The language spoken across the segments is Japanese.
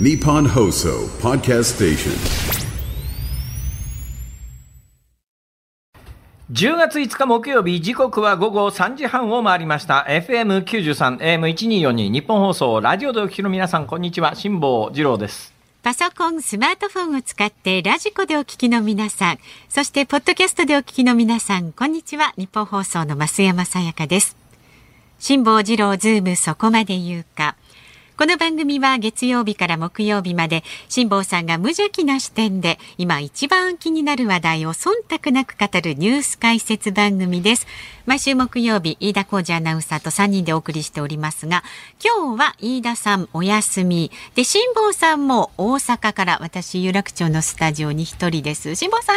Nippon Hoso Podcast Station. 10月5日木曜日、時刻は午後3時半を回りました。FM93、AM1242、日本放送、ラジオでお聞きの皆さん、こんにちは。辛坊治郎です。パソコン、スマートフォンを使ってラジコでお聞きの皆さん、そしてポッドキャストでお聞きの皆さん、こんにちは。日本放送の増山さやかです。辛坊治郎ズームそこまで言うか。この番組は月曜日から木曜日まで辛坊さんが無邪気な視点で今一番気になる話題を忖度なく語るニュース解説番組です。毎週木曜日、飯田浩二アナウンサーと3人でお送りしておりますが、今日は飯田さんお休み。で、辛坊さんも大阪から私、有楽町のスタジオに一人です。辛坊さん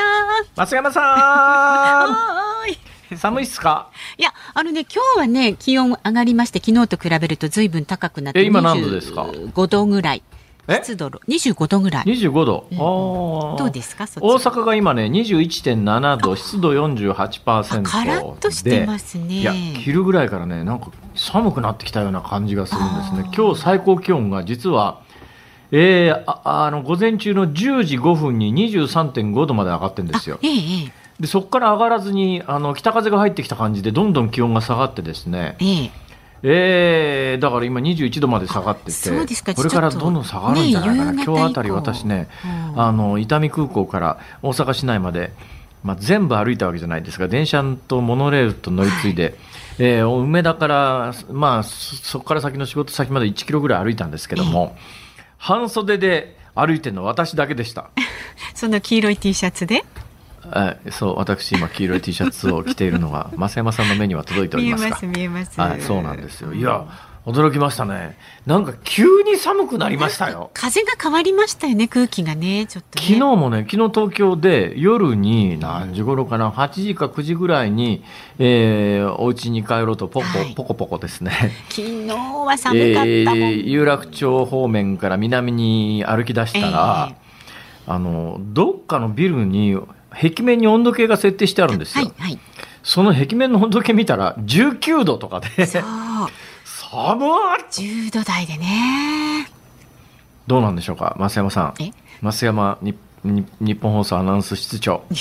松山さは ーい。ん寒いっすか？いや、あのね、今日はね、気温上がりまして、昨日と比べると随分高くなって、え今何度ですか？5度ぐらい。え？湿度25度ぐらい。?25 度？うんどうですか？大阪が今ね、21.7度、湿度48%あカラッとしてますね。いや、昼ぐらいからね、なんか寒くなってきたような感じがするんですね。今日最高気温が実は、えー、ああの午前中の10時5分に23.5度まで上がってるんですよ。ええでそこから上がらずにあの北風が入ってきた感じでどんどん気温が下がってですね、ええ。えー、だから今21度まで下がっててこれからどんどん下がるんじゃないかな、ね今日あたり私ね、うん。あの伊丹空港から大阪市内まで、まあ、全部歩いたわけじゃないですが電車とモノレールと乗り継いで、えー梅田から、まあ、そそこから先の仕事先まで1キロぐらい歩いたんですけども、半袖で歩いてるのは私だけでした。その黄色い T シャツで？はい、そう、私今黄色い T シャツを着ているのが、増山さんの目には届いておりますか見えます見えますはい、そうなんですよ。いや、驚きましたね。なんか急に寒くなりましたよ。風が変わりましたよね空気がねちょっとね昨日もね、昨日東京で夜に何時頃かな、8時か9時ぐらいに、えー、お家に帰ろうとポコ、はいポコポコですね。昨日は寒かったえー有楽町方面から南に歩き出したら、えあの、どっかのビルに、壁面に温度計が設定してあるんですよ。はいはい。その壁面の温度計見たら19度とかで、そう。寒い10度台でね。どうなんでしょうか、増山さん。え？い増山にに日本放送アナウンス室長。やい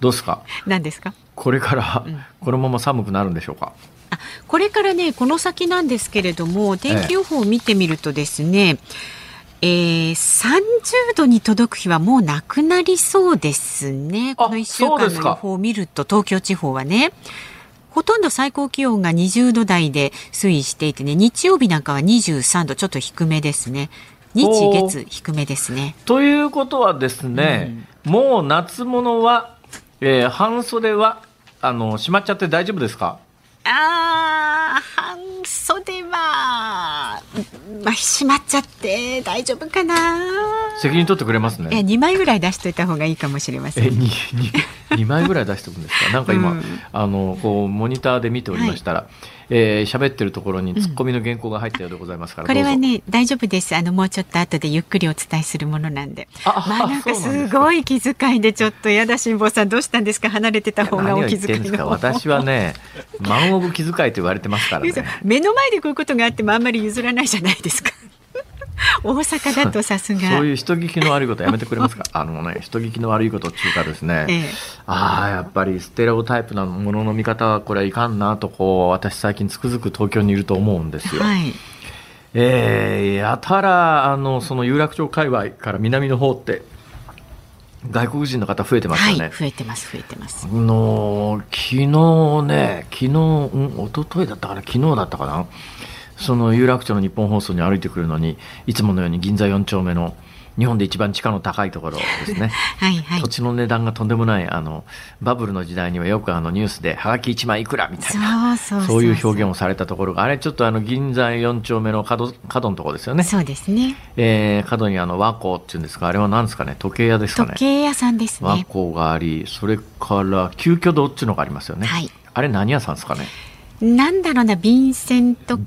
どうですか？や何ですか？これからうん。このまま寒くなるんでしょうか、あこれからねこの先なんですけれども天気予報を見てみるとですね、えー、30度に届く日はもうなくなりそうですね。あこの1週間の予報を見ると東京地方はね。ほとんど最高気温が20度台で推移していてね日曜日なんかは23度ちょっと低めですね。日月低めですね。ということはですね、もう夏物は、えー半袖はあのしまっちゃって大丈夫ですか？あー半袖はまあしまっちゃって大丈夫かな。責任取ってくれますえね2枚ぐらい出しといた方がいいかもしれません。えにに2枚ぐらい出しておくんですか？なんか今、うん。あのこうモニターで見ておりましたら、えー喋ってるところにツッコミの原稿が入ったようでございますから、これはね大丈夫です。あのもうちょっと後でゆっくりお伝えするものなんで。あまあなんかすか。ごい気遣いでちょっとやだ辛坊さんどうしたんですか？離れてた方がお気遣いの方私はね 万億気遣いと言われてますからね。目の前でこういうことがあってもあんまり譲らないじゃないですか。大阪だとさすが。そういう人聞きの悪いことやめてくれますか？あのね、人聞きの悪いことっていうかですね、ええああ、やっぱりステレオタイプなものの見方はこれはいかんなと、こう、私最近つくづく東京にいると思うんですよ。はい。えーやたら、あの、その有楽町界隈から南の方って、外国人の方増えてますはいよね。増えてます増えてます。あの昨日ね、昨日、うん、一昨日だったかな、昨日だったかな、その有楽町の日本放送に歩いてくるのに、いつものように銀座4丁目の日本で一番地価の高いところですね。はいはい土。地の値段がとんでもない、あの、バブルの時代にはよくあのニュースで、はがき1枚いくらみたいな、そういう表現をされたところが、あれちょっとあの、銀座4丁目の角、角のところですよね。そうですね。えー、角にあの、和光っていうんですか、あれは何ですかね、時計屋ですかね？時。計屋さんですね。和光があり、それから、急遽堂っていうのがありますよね。はいあれ何屋さんですかね？なんだろうな便箋とか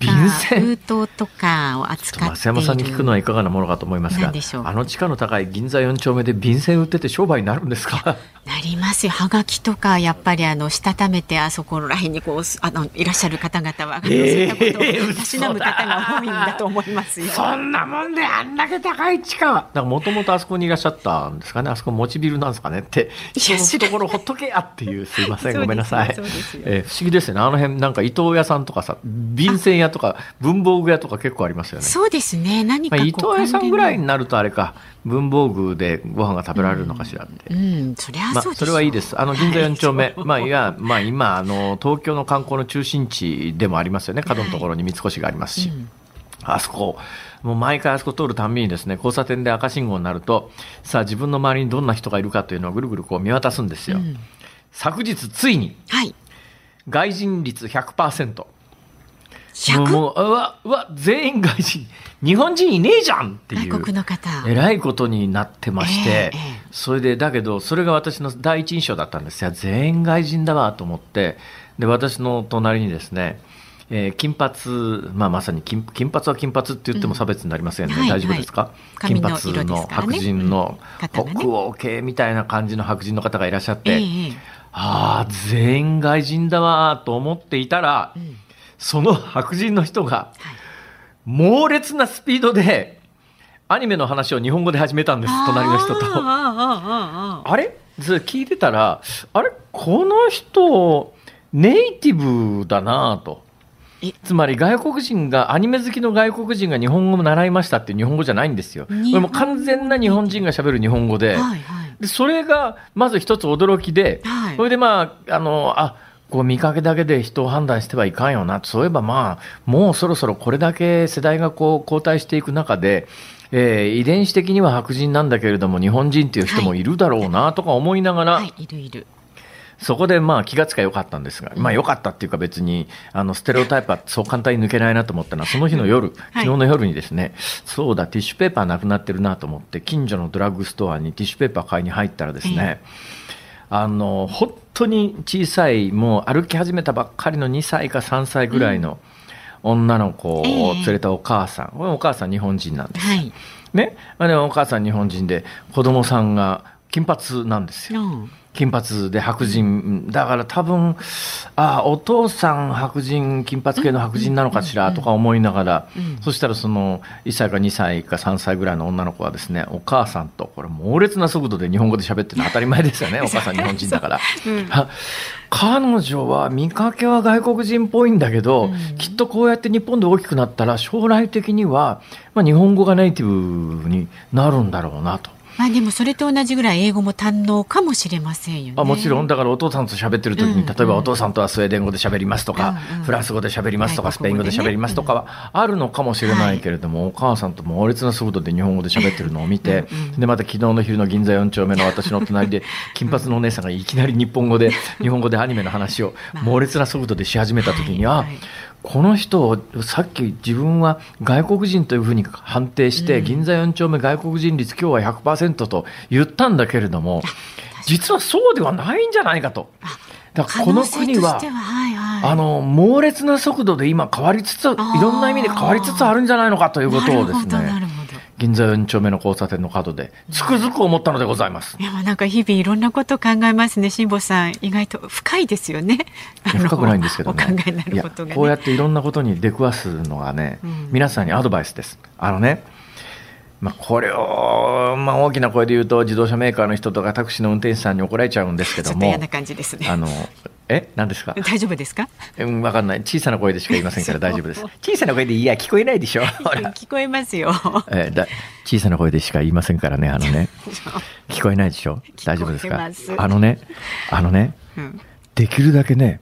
封筒とかを扱っている。増山さんに聞くのはいかがなものかと思いますがあの地価の高い銀座4丁目で便箋売ってて商売になるんですか？なりますよ。はがきとか、やっぱりあの、したためて、あそこら辺にこう、あの、いらっしゃる方々は、そういったことをえーたしなむ方が多いんだと思いますよ。そんなもんであんだけ高い地価は。だからもともとあそこにいらっしゃったんですかねあそこ持ちビルなん。ですかねって人のところほっとけやっていうすいません。ごめんなさい。えー不思議ですよね。あの辺なんか伊藤屋さんとかさ便箋屋とか文房具屋とか結構ありますよねそうですね。何かまあ、伊藤屋さんぐらい関になるとあれか文房具でご飯が食べられるのかしらって、連のうん、そりゃまあ、そうですそれはいいです。あの銀座4丁目、はいまあ、いや、まあ、今、あの東京の観光の中心地でもありますよね。角のところに三越がありますし。うんあそこ、もう毎回あそこ通るたんびにですね、交差点で赤信号になると、さあ自分の周りにどんな人がいるかというのをぐるぐるこう見渡すんですよ。うん昨日ついにはい。外人率100%。もう 100? もう、うわ、うわ、全員外人。日本人いねえじゃんっていう。外国の方。えらいことになってまして、ええええ。それでだけどそれが私の第一印象だったんです。よ全員外人だわと思って。で私の隣にですね、えー金髪、まあ、まさに金金髪は金髪って言っても差別になりませんね、うんはい。大丈夫ですか、はい金髪の白人の北欧系みたいな感じの白人の方がいらっしゃって、ええええああ全員外人だわと思っていたら、んその白人の人がはい猛烈なスピードでアニメの話を日本語で始めたんです隣の人と。あれ？ず聞いてたら、あれ？この人、ネイティブだなとえ？つまり外国人が、アニメ好きの外国人が日本語も習いましたって日本語じゃないんですよ。これも完全な日本人が喋る日本語で。はいはい。でそれがまず一つ驚きで、はいそれでまあ、あの、あ、こう見かけだけで人を判断してはいかんよな。そういえばまあ、もうそろそろこれだけ世代がこう交代していく中で、えー遺伝子的には白人なんだけれども日本人っていう人もいるだろうなとか思いながら、はい、いるいる。そこでまあ気がつかよかったんですが、まあ良かったっていうか別に、あの、ステレオタイプはそう簡単に抜けないなと思ったのは、その日の夜、昨日の夜にですね、そうだ、ティッシュペーパーなくなってるなと思って、近所のドラッグストアにティッシュペーパー買いに入ったらですね、あの、本当に小さい、もう歩き始めたばっかりの2歳か3歳ぐらいの女の子を連れたお母さん、お母さん日本人なんです。はい。ね。お母さん日本人で、子供さんが金髪なんですよ。うん金髪で白人、だから多分、あお父さん白人、金髪系の白人なのかしらとか思いながら、そしたらその1歳か2歳か3歳ぐらいの女の子はですね、お母さんと、これ猛烈な速度で日本語で喋ってるのは当たり前ですよね、お母さん日本人だから。あ彼女は見かけは外国人っぽいんだけど、きっとこうやって日本で大きくなったら将来的には、まあ、日本語がネイティブになるんだろうなと。まあでもそれと同じぐらい英語も堪能かもしれませんよね。あもちろん、だからお父さんと喋ってる時に、うん例えばお父さんとはスウェーデン語で喋りますとか、うんうん。フランス語で喋りますとか、スペイン語で喋りますとかはあるのかもしれないけれども、お母さんと猛烈な速度で日本語で喋ってるのを見て、で、また昨日の昼の銀座4丁目の私の隣で、金髪のお姉さんがいきなり日本語で、日本語でアニメの話を 猛烈な速度でし始めた時に、あ、はいはいこの人をさっき自分は外国人というふうに判定して、銀座4丁目外国人率今日は100%と言ったんだけれども、実はそうではないんじゃないかと。だからこの国はあの猛烈な速度で今変わりつついろんな意味で変わりつつあるんじゃないのかということをですねなるほどなるほど銀座4丁目の交差点の角でつくづく思ったのでございます。いやなんか日々いろんなことを考えますね辛坊さん意外と深いですよね深くないんですけどね。お考えになることがねこうやっていろんなことに出くわすのがね、うん皆さんにアドバイスです。あのね、まあ、これを、まあ、大きな声で言うと自動車メーカーの人とかタクシーの運転手さんに怒られちゃうんですけども。ちょっと嫌な、感じですね。あの、え？何ですか？大丈夫ですか？うん、わかんない。小さな声でしか言いませんから大丈夫です。小さな声でいいや、聞こえないでしょ。聞こえますよ。えーだ小さな声でしか言いませんからね、あのね。聞こえないでしょ？大丈夫ですか？あのね、あのね、うん。できるだけね、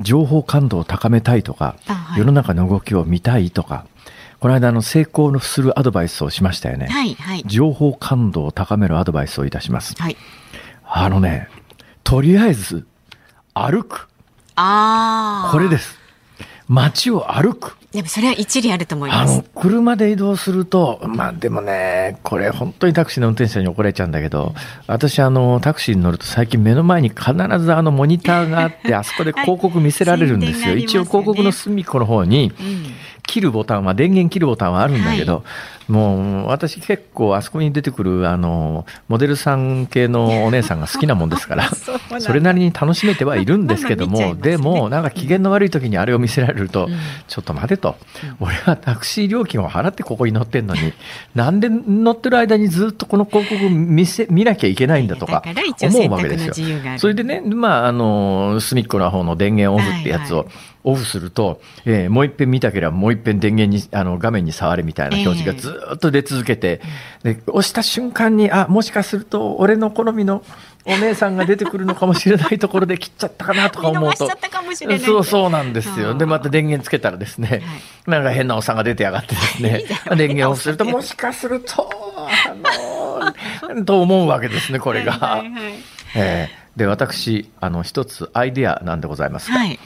情報感度を高めたいとか、あはい。世の中の動きを見たいとか、この間あの成功のするアドバイスをしましたよね。はいはい情報感度を高めるアドバイスをいたします。はいあのね、とりあえず、歩く。ああこれです。街を歩く。でもそれは一理あると思います。あの、車で移動すると、まあでもね、これ本当にタクシーの運転手に怒られちゃうんだけど、私あの、タクシーに乗ると最近目の前に必ずあのモニターがあって、あそこで広告見せられるんですよ。はい一応広告の隅っこの方に、切るボタンは、電源切るボタンはあるんだけど、もう私結構あそこに出てくるあの、モデルさん系のお姉さんが好きなもんですから、そそれなりに楽しめてはいるんですけども、ね。でもなんか機嫌の悪い時にあれを見せられると、ちょっと待てと、俺はタクシー料金を払ってここに乗ってんのに、なんで乗ってる間にずっとこの広告見せ、見なきゃいけないんだとか思うわけですよ。それでね、まあ、あの、隅っこの方の電源オフってやつをはいはいオフすると、えーもう一遍見たければもう一遍電源に、あの、画面に触れみたいな表示がずーっと出続けて、で、押した瞬間に、あ、もしかすると俺の好みのお姉さんが出てくるのかもしれないところで切っちゃったかなとか思うと。見逃しちゃったかもしれないそうそうなんですよ。で、また電源つけたらですね、なんか変なおっさんが出てやがってですね、電源オフすると、もしかすると、あの、と思うわけですね、これが。えーで、私、あの、一つアイデアなんでございますが、はい。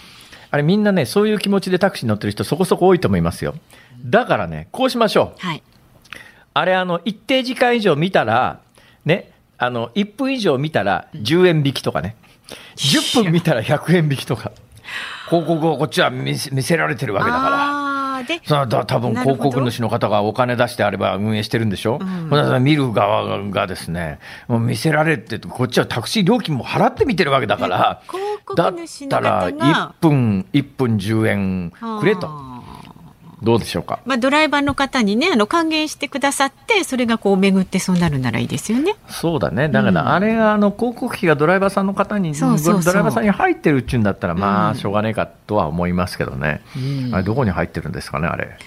あれみんなね、そういう気持ちでタクシーに乗ってる人そこそこ多いと思いますよ。だからね、こうしましょう。はい。あれ、あの、一定時間以上見たら、ね、あの、1分以上見たら10円引きとかね、10分見たら100円引きとか、広告をこっちは見せ見せられてるわけだから。で、そのだ多分広告主の方がお金出してあれば運営してるんでしょ、ん。だから見る側がですね、もう見せられて、こっちはタクシー料金も払って見てるわけだから、広告だっ主のたら方が1分、1分10円くれと。どうでしょうか？まあ、ドライバーの方にね、あの、還元してくださって、それがこう巡ってそうなるならいいですよね。そうだね。だから、あれが、あの、広告費がドライバーさんの方に、そうそうそうドライバーさんに入ってるっちゅうんだったら、まあ、うんしょうがねえかとは思いますけどね。うんあれ、どこに入ってるんですかね、あれ？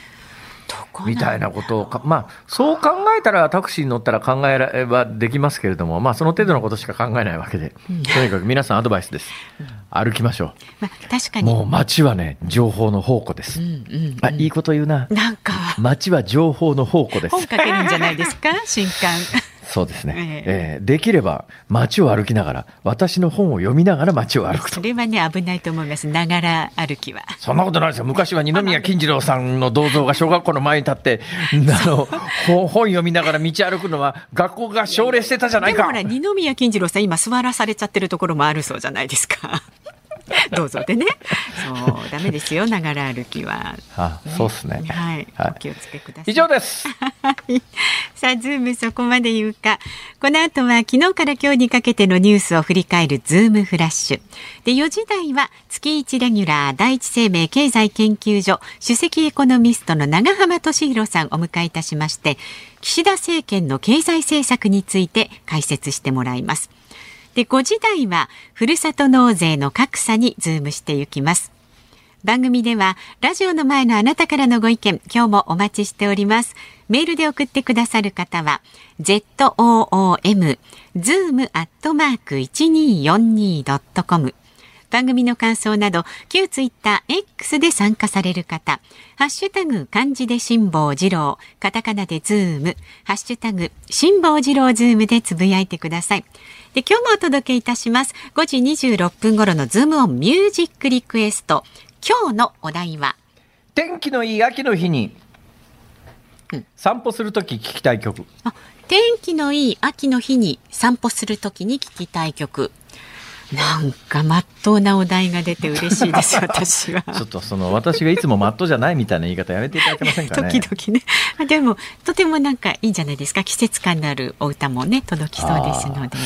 みたいなことをか、まあ、そう考えたらタクシーに乗ったら考えればできますけれども、まあ、その程度のことしか考えないわけで、とにかく皆さんアドバイスです。歩きましょまあ、確かう。に。もう街はね、情報の宝庫です。うんうんあ、いいこと言うな。なんか、街は情報の宝庫です本。書けるんじゃないですか？新刊。そうですね。ええーできれば街を歩きながら、私の本を読みながら街を歩くとそ。れはね、危ないと思います。ながら歩きは。そんなことないですよ。昔は二宮金次郎さんの銅像が小学校の前に立って、あの、本本読みながら道歩くのは学校が奨励してたじゃないかでもほ。ら、二宮金次郎さん、今座らされちゃってるところもあるそうじゃないですか。どうぞでね。そう、ダメですよ、ながら歩きは。あ、そうですね。はい、はいお気をつけください。以上です。はい。さあ、ズームそこまで言うか。この後は昨日から今日にかけてのニュースを振り返るズームフラッシュ。で、4時台は月1レギュラー第一生命経済研究所首席エコノミストの永濱利廣さんをお迎えいたしまして、岸田政権の経済政策について解説してもらいます。で、5時台はふるさと納税の格差にズームしていきます。番組ではラジオの前のあなたからのご意見今日もお待ちしております。メールで送ってくださる方は zoom zoom アットマーク 1242.com 番組の感想など旧ツイッター X で参加される方ハッシュタグ漢字で辛坊治郎カタカナでズームハッシュタグ辛坊治郎ズームでつぶやいてください。で今日もお届けいたします。5時26分頃のズームオンミュージックリクエスト。今日のお題は？天気のいい秋の日に、散歩するとき聞きたい曲。あ天気のいい秋の日に散歩するときに聞きたい曲なんかまっとうなお題が出て嬉しいです 私は。ちょっとその私がいつもまっとうじゃないみたいな言い方やめていただけませんかね。時々ね。あでもとてもなんかいいんじゃないですか。季節感のあるお歌もね届きそうですので。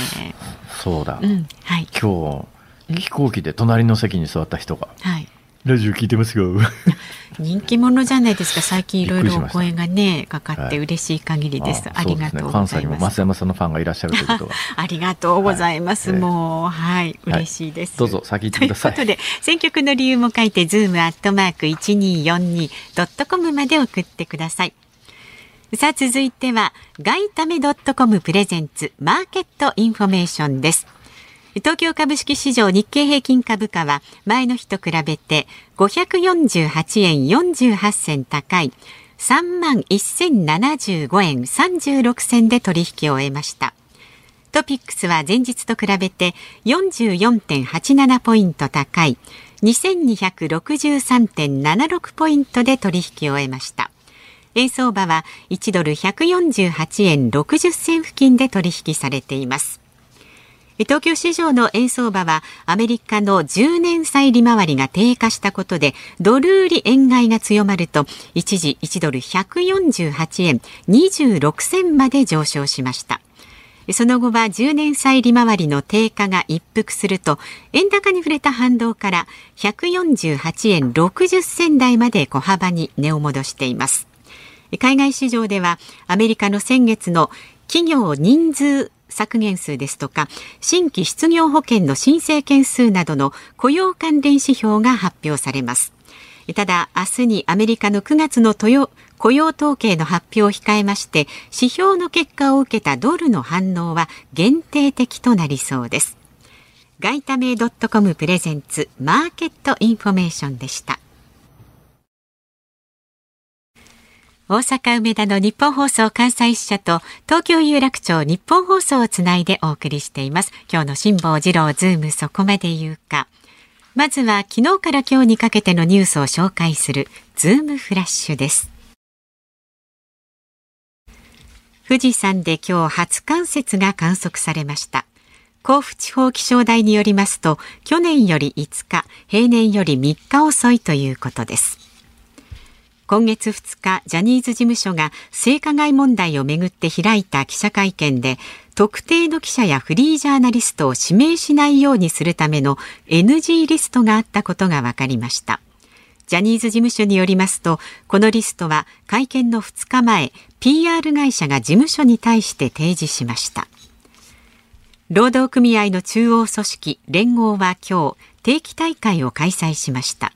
そうだ。うんはい。今日、飛行機で隣の席に座った人が、はいラジオ聞いてますよ。人気者じゃないですか最近いろいろお声がねかかってはい嬉しい限りです、あそうありがとうございます西にも増山さんのファンがいらっしゃるということは。ありがとうございます。はいもう、はい、嬉しいです。どうぞ先行ってくださいということで、選曲の理由も書いて、ズームアットマーク 1242.com まで送ってください。さあ、続いては、外為ドットコム プレゼンツマーケットインフォメーションです。東京株式市場日経平均株価は前の日と比べて548円48銭高い3万1075円36銭で取引を終えました。トピックスは前日と比べて44.87ポイント高い2263.76ポイントで取引を終えました円相場は1ドル148円60銭付近で取引されています東京市場の円相場はアメリカの10年債利回りが低下したことでドル売り円買いが強まると一時1ドル148円26銭まで上昇しました。その後は10年債利回りの低下が一服すると円高に触れた反動から148円60銭台まで小幅に値を戻しています。海外市場ではアメリカの先月の企業人員削減数ですとか新規失業保険の申請件数などの雇用関連指標が発表されます。ただ明日にアメリカの9月の雇用統計の発表を控えまして指標の結果を受けたドルの反応は限定的となりそうです。外為ドットコムプレゼンツマーケットインフォメーションでした。大阪梅田のニッポン放送関西支社と東京有楽町ニッポン放送をつないでお送りしています。今日の辛坊治郎ズームそこまで言うか。まずは昨日から今日にかけてのニュースを紹介するズームフラッシュです。富士山で今日初冠雪が観測されました。甲府地方気象台によりますと、去年より5日、平年より3日遅いということです。今月2日ジャニーズ事務所が性加害問題をめぐって開いた記者会見で特定の記者やフリージャーナリストを指名しないようにするための NG リストがあったことが分かりました。ジャニーズ事務所によりますとこのリストは会見の2日前 PR 会社が事務所に対して提示しました。労働組合の中央組織連合は今日定期大会を開催しました。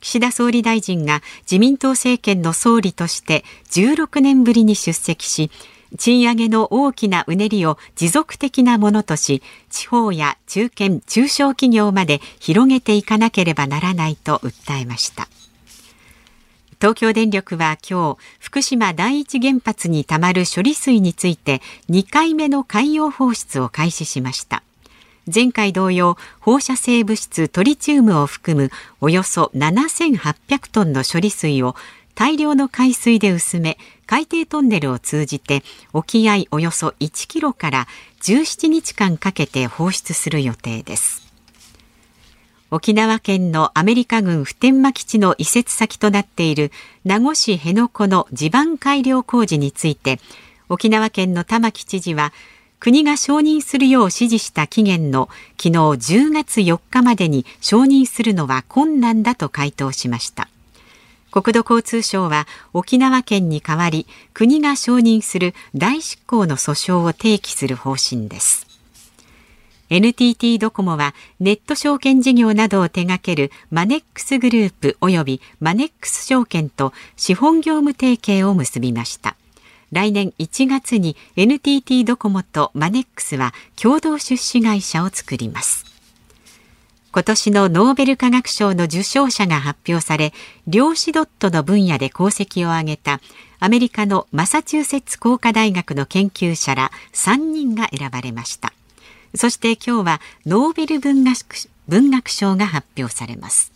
岸田総理大臣が自民党政権の総理として16年ぶりに出席し賃上げの大きなうねりを持続的なものとし地方や中堅中小企業まで広げていかなければならないと訴えました。東京電力は今日福島第一原発にたまる処理水について2回目の海洋放出を開始しました。前回同様放射性物質トリチウムを含むおよそ7800トンの処理水を大量の海水で薄め海底トンネルを通じて沖合およそ1キロから17日間かけて放出する予定です。沖縄県のアメリカ軍普天間基地の移設先となっている名護市辺野古の地盤改良工事について沖縄県の玉城知事は国が承認するよう指示した期限の昨日10月4日までに承認するのは困難だと回答しました。国土交通省は沖縄県に代わり国が承認する大執行の訴訟を提起する方針です。NTT ドコモはネット証券事業などを手掛けるマネックスグループ及びマネックス証券と資本業務提携を結びました。来年1月に NTT ドコモとマネックスは共同出資会社を作ります。今年のノーベル化学賞の受賞者が発表され量子ドットの分野で功績を挙げたアメリカのマサチューセッツ工科大学の研究者ら3人が選ばれました。そして今日はノーベル文学文学賞が発表されます。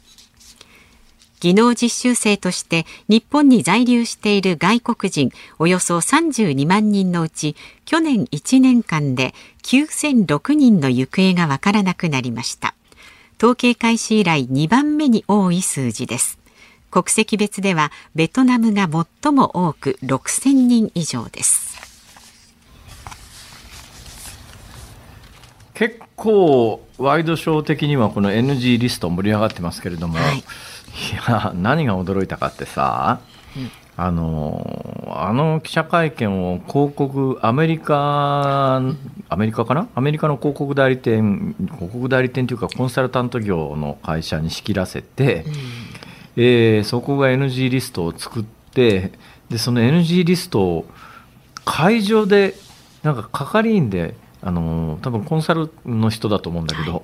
技能実習生として日本に在留している外国人およそ32万人のうち去年1年間で9006人の行方がわからなくなりました。統計開始以来2番目に多い数字です。国籍別ではベトナムが最も多く6000人以上です。結構ワイドショー的にはこの NG リスト盛り上がってますけれども、はいいや何が驚いたかってさ、うん、あのあの記者会見を広告アメリカアメリカかな？アメリカの広告代理店広告代理店というかコンサルタント業の会社に仕切らせて、うん、えー、そこが NG リストを作ってでその NG リストを会場でなんか係員であの多分コンサルの人だと思うんだけど、はい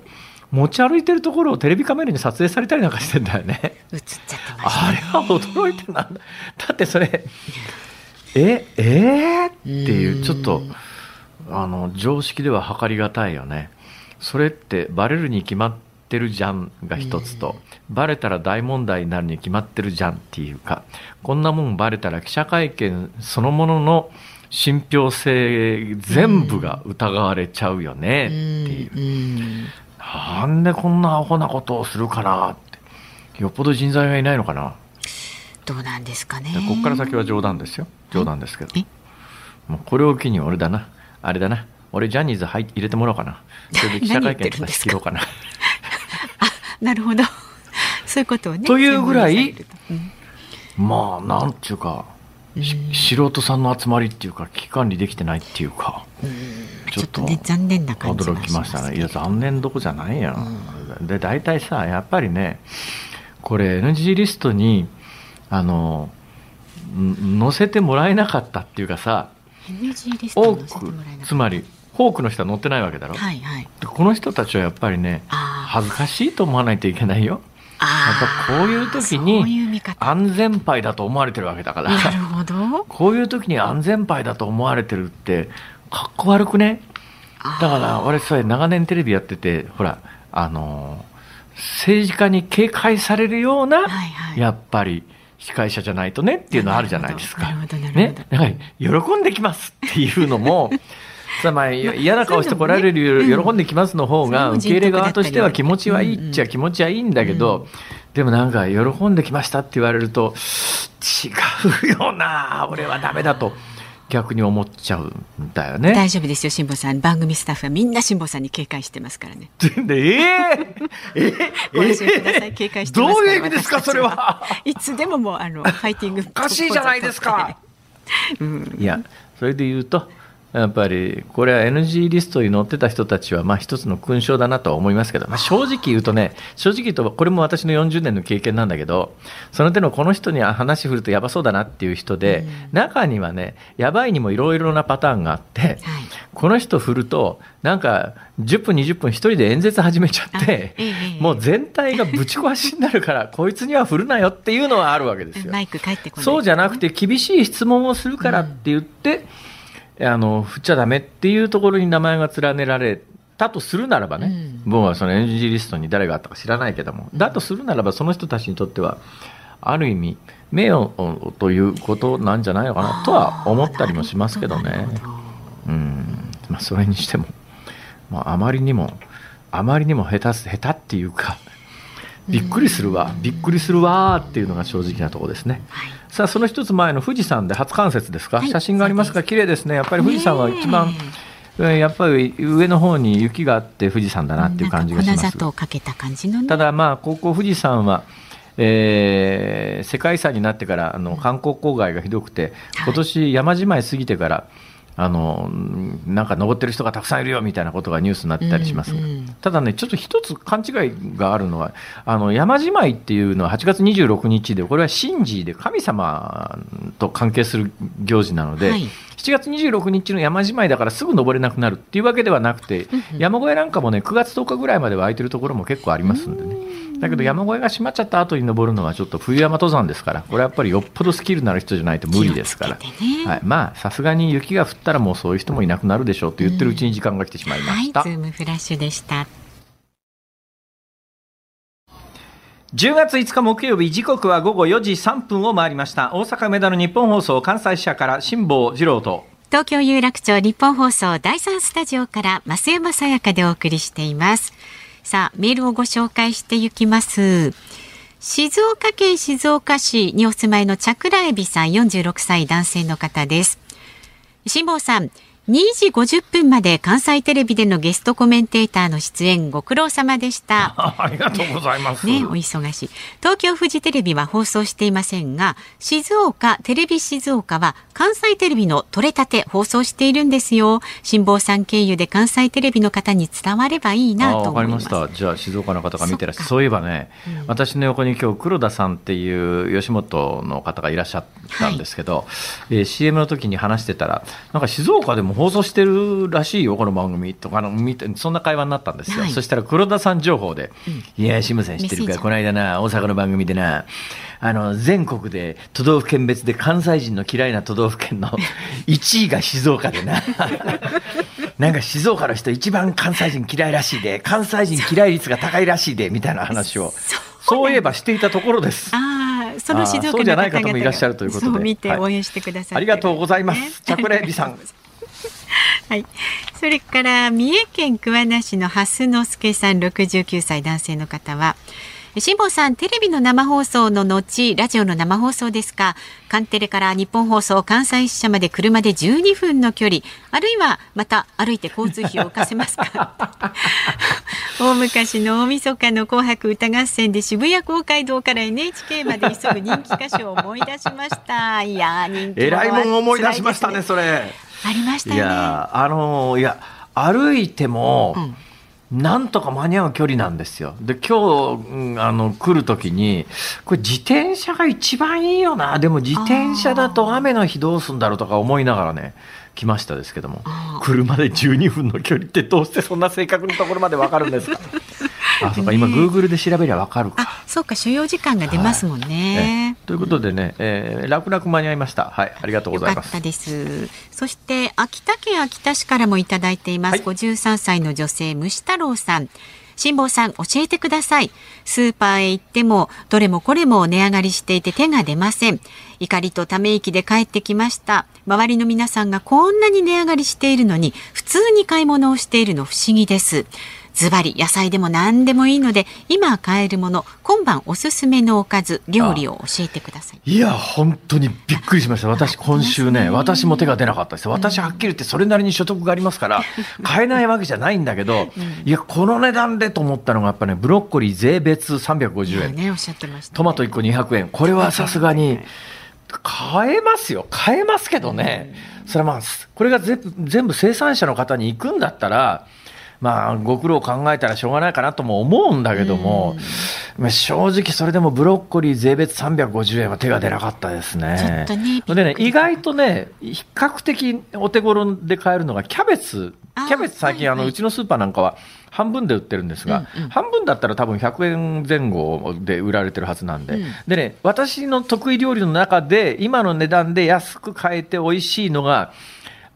持ち歩いてるところをテレビカメラに撮影されたりなんかしてんだよね。映っちゃってまし、あれは驚いてなんだ。だってそれ、え、えー、っていう、ちょっと、あの常識では測りがたいよね。それってバレるに決まってるじゃんが一つと、バレたら大問題になるに決まってるじゃんっていうかこんなもんバレたら記者会見そのものの信憑性全部が疑われちゃうよねっていう、うんなんでこんなアホなことをするかなって。よっぽど人材がいないのかな。どうなんですかね。でここから先は冗談ですよ。冗談ですけど。え？もうこれを機に俺だな。あれだな。俺ジャニーズ入入れてもらおうかな。それで記者会見とか仕切ろうか？ななるほど。そういうことをねというぐらいうん。まあなんていうかし素人さんの集まりっていうか危機管理できてないっていうかちょっとね残念な感じが驚きましたね。いや残念どこじゃないやん、で大体さやっぱりねこれ NG リストにあのん載せてもらえなかったっていうかさ多くつまり多くの人は載ってないわけだろ、はいはい。でこの人たちはやっぱりね恥ずかしいと思わないといけないよ。やっあぱこういう時に安全牌だと思われてるわけだから。なるほど。こういう時に安全牌だと思われてるってかっこ悪くね？だから俺それ長年テレビやっててほらあの政治家に警戒されるような、はいはい。やっぱり司会者じゃないとねっていうのあるじゃないですか。ね、だから喜んできますっていうのも さまあ嫌な顔して来られるよりうん喜んできますの方が受け入れ側としては人気持ちはいいっちゃ気持ちはいいんだけど、でもなんか喜んできましたって言われると違うよな俺はダメだと逆に思っちゃうんだよね。大丈夫ですよ辛坊さん番組スタッフはみんな辛坊さんに警戒してますからねでえええ ご安心ください警戒してどういう意味ですかそれは。いつでももうあのファイティングおかしいじゃないですか。いやそれで言うとやっぱりこれは NG リストに載ってた人たちはまあ一つの勲章だなとは思いますけど、まあ、正直言うとね正直言うとこれも私の40年の経験なんだけどその手のこの人に話振るとやばそうだなっていう人で、中にはねやばいにもいろいろなパターンがあって、はい。この人振るとなんか10分20分一人で演説始めちゃって、あええもう全体がぶち壊しになるから こいつには振るなよっていうのはあるわけですよ。マイク帰ってこない。そうじゃなくて厳しい質問をするからって言って、あの振っちゃダメっていうところに名前が連ねられたとするならばね、僕はその NG リストに誰があったか知らないけども、だとするならばその人たちにとってはある意味名誉ということなんじゃないのかなとは思ったりもしますけどね。うん。まあ、それにしても、まあ、あまりにもあまりにも下手す下手っていうかびっくりするわ、びっくりするわーっていうのが正直なところですね。さあその一つ前の富士山で初冠雪ですか、はい写真がありますが綺麗ですね。やっぱり富士山は一番やっぱり上の方に雪があって富士山だなっていう感じがします。たね。ただまあここ富士山はえー世界遺産になってからあの観光郊外がひどくて、今年山じまい過ぎてからあのなんか登ってる人がたくさんいるよみたいなことがニュースになってたりしますが、うんうんただねちょっと一つ勘違いがあるのはあの山じまいっていうのは8月26日でこれは神事で神様と関係する行事なので、はい7月26日の山じまいだからすぐ登れなくなるっていうわけではなくて、山小屋なんかもね9月10日ぐらいまでは空いてるところも結構ありますんでね。だけど山小屋が閉まっちゃった後に登るのはちょっと冬山登山ですからこれはやっぱりよっぽどスキルのある人じゃないと無理ですから。ね。はい、まあさすがに雪が降ったらもうそういう人もいなくなるでしょうと言ってるうちに時間が来てしまいまはい、ズした、ームフラッシュでした。10月5日木曜日時刻は午後4時3分を回りました大阪梅田の日本放送関西支社から辛坊治郎と東京有楽町日本放送第三スタジオから増山さやかでお送りしています。さあ、メールをご紹介していきます。静岡県静岡市にお住まいの桜エビさん46歳男性の方です。辛坊さん、2時50分まで関西テレビでのゲストコメンテーターの出演ご苦労様でした。ありがとうございますね、お忙しい。東京フジテレビは放送していませんが、静岡テレビ静岡は関西テレビの取れたて放送しているんですよ。辛坊さん経由で関西テレビの方に伝わればいいなと思いま。ますしたじゃあ静岡の方が見てらっしゃるそういえばね、私の横に今日黒田さんっていう吉本の方がいらっしゃったんですけど、えー CM の時に話してたらなんか静岡でもも放送してるらしいよ、この番組とかの見て、そんな会話になったんですよ。はいそしたら黒田さん情報で、いや、志村さん知ってるか、この間な、大阪の番組でな、あの、全国で都道府県別で関西人の嫌いな都道府県の 1位が静岡でな。なんか静岡の人一番関西人嫌いらしいで、関西人嫌い率が高いらしいで、みたいな話を。そういえばしていたところです。ああ、その静岡の方々がそうじゃない方もいらっしゃるということでそう見てはい応援してくださって、ありがとうございます。チャクレビさん。はい。それから三重県桑名市の蓮之助さん69歳男性の方は辛坊さん、テレビの生放送の後、ラジオの生放送ですか。カンテレから日本放送関西支社まで車で12分の距離、あるいはまた歩いて交通費を浮かせますか。大昔の大晦日の紅白歌合戦で渋谷公会堂から NHK まで急ぐ人気歌手を思い出しました。いやー、人気えらいもん思い出しましたね、それ。ありましたね。や、あのいや、歩いても、なんとか間に合う距離なんですよ。で、今日、うんあの、来るときに、これ自転車が一番いいよな。でも自転車だと雨の日どうすんだろうとか思いながらね、来ましたですけども車で12分の距離ってどうしてそんな正確なところまでわかるんですか？あ、そうか、今、グーグルで調べりゃわかるか。あ、そうか、所要時間が出ますもんね。えということでね、えー、楽々間に合いました。はい、ありがとうございますよかった。です。そして秋田県秋田市からもいただいています。はい53歳の女性虫太郎さん。辛坊さん教えてください。スーパーへ行ってもどれもこれも値上がりしていて手が出ません。怒りとため息で帰ってきました。周りの皆さんがこんなに値上がりしているのに普通に買い物をしているの不思議です。ズバリ野菜でも何でもいいので今買えるもの今晩おすすめのおかず料理を教えてください。いや、本当にびっくりしました。私、今週ね、私も手が出なかったです。私、はっきり言って、それなりに所得がありますから、買えないわけじゃないんだけど、いや、この値段でと思ったのが、やっぱね、ブロッコリー税別350円、トマト1個200円、これはさすがに、買えますよ。買えますけどね。それはまあ、これが全部生産者の方に行くんだったら、まあ、ご苦労考えたらしょうがないかなとも思うんだけども、まあ正直それでもブロッコリー税別350円は手が出なかったですね。ちょっとねでね、意外とね、比較的お手頃で買えるのがキャベツ。キャベツ最近、あの、はい。はいうちのスーパーなんかは半分で売ってるんですが、うんうん。半分だったら多分100円前後で売られてるはずなんで、うん。でね、私の得意料理の中で、今の値段で安く買えて美味しいのが、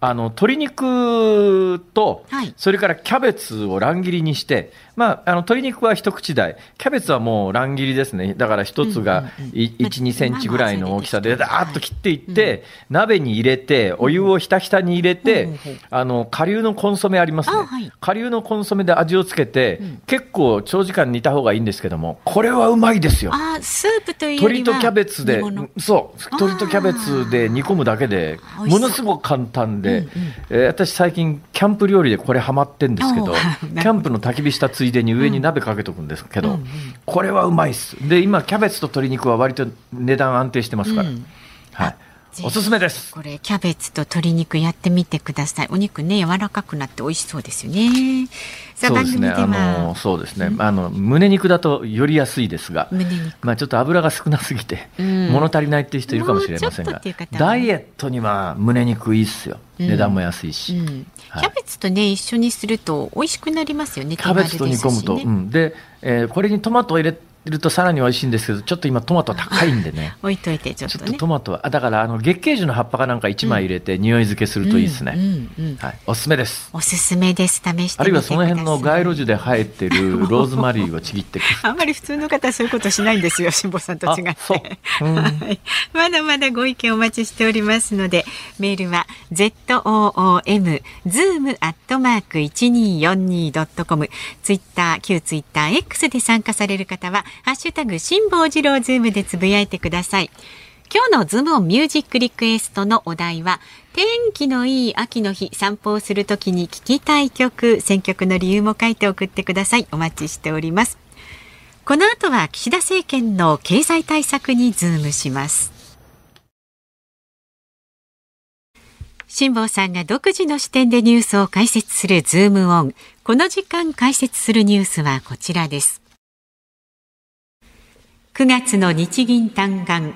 あの、鶏肉とはい、それからキャベツを乱切りにして、まあ、あの、鶏肉は一口大、キャベツはもう乱切りですね。だから一つがうんうんうんい1、2センチぐらいの大きさで、まあまあダーッと切っていって、鍋に入れて、お湯をひたひたに入れうんてあの、顆粒のコンソメありますね。顆粒のコンソメで味をつけて、結構長時間煮た方がいいんですけども、これはうまいですよ。スープというよりは鶏とキャベツでそう、鶏とキャベツで煮込むだけでものすごく簡単で、うえー私最近キャンプ料理でこれハマってんですけど、お キーャンプの焚き火したついでに上に鍋かけとくんですけど、うんうんこれはうまいっす。で、今キャベツと鶏肉は割と値段安定してますから、うんはい。おすすめです。これキャベツと鶏肉やってみてください。お肉ね柔らかくなって美味しそうですよね。さあそうですね。あの、そうですね。あの、胸肉だとより安いですが、胸肉。まあちょっと油が少なすぎて、うん。物足りないっていう人いるかもしれませんがダイエットには胸肉いいっすよ。うん。値段も安いし。うん、はい。キャベツとね一緒にすると美味しくなりますよね。キャベツと煮込むと、うん、で、えーこれにトマトを入れるとさらに美味しいんですけど、ちょっと今トマト高いんでね。置いといてちょっちょっととねトマトは、あだからあの月桂樹の葉っぱかなんか1枚入れて匂い付けするといいですね。うんうんうんはい、おすすめです。おすすめです試してみてくださいあるいはその辺の街路樹で生えてる ローズマリーをちぎって。あんまり普通の方はそういうことしないんですよ、辛坊さんと違って。うんはいまだまだご意見お待ちしておりますので、メールは z o o m zoom アットマーク一二四二ドットコム、ツイッター旧ツイッター X で参加される方はハッシュタグ辛坊治郎ズームでつぶやいてください。今日のズームオンミュージックリクエストのお題は天気のいい秋の日散歩をするときに聴きたい曲。選曲の理由も書いて送ってください。お待ちしております。この後は岸田政権の経済対策にズームします。辛坊さんが独自の視点でニュースを解説するズームオン。この時間解説するニュースはこちらです。9月の日銀短観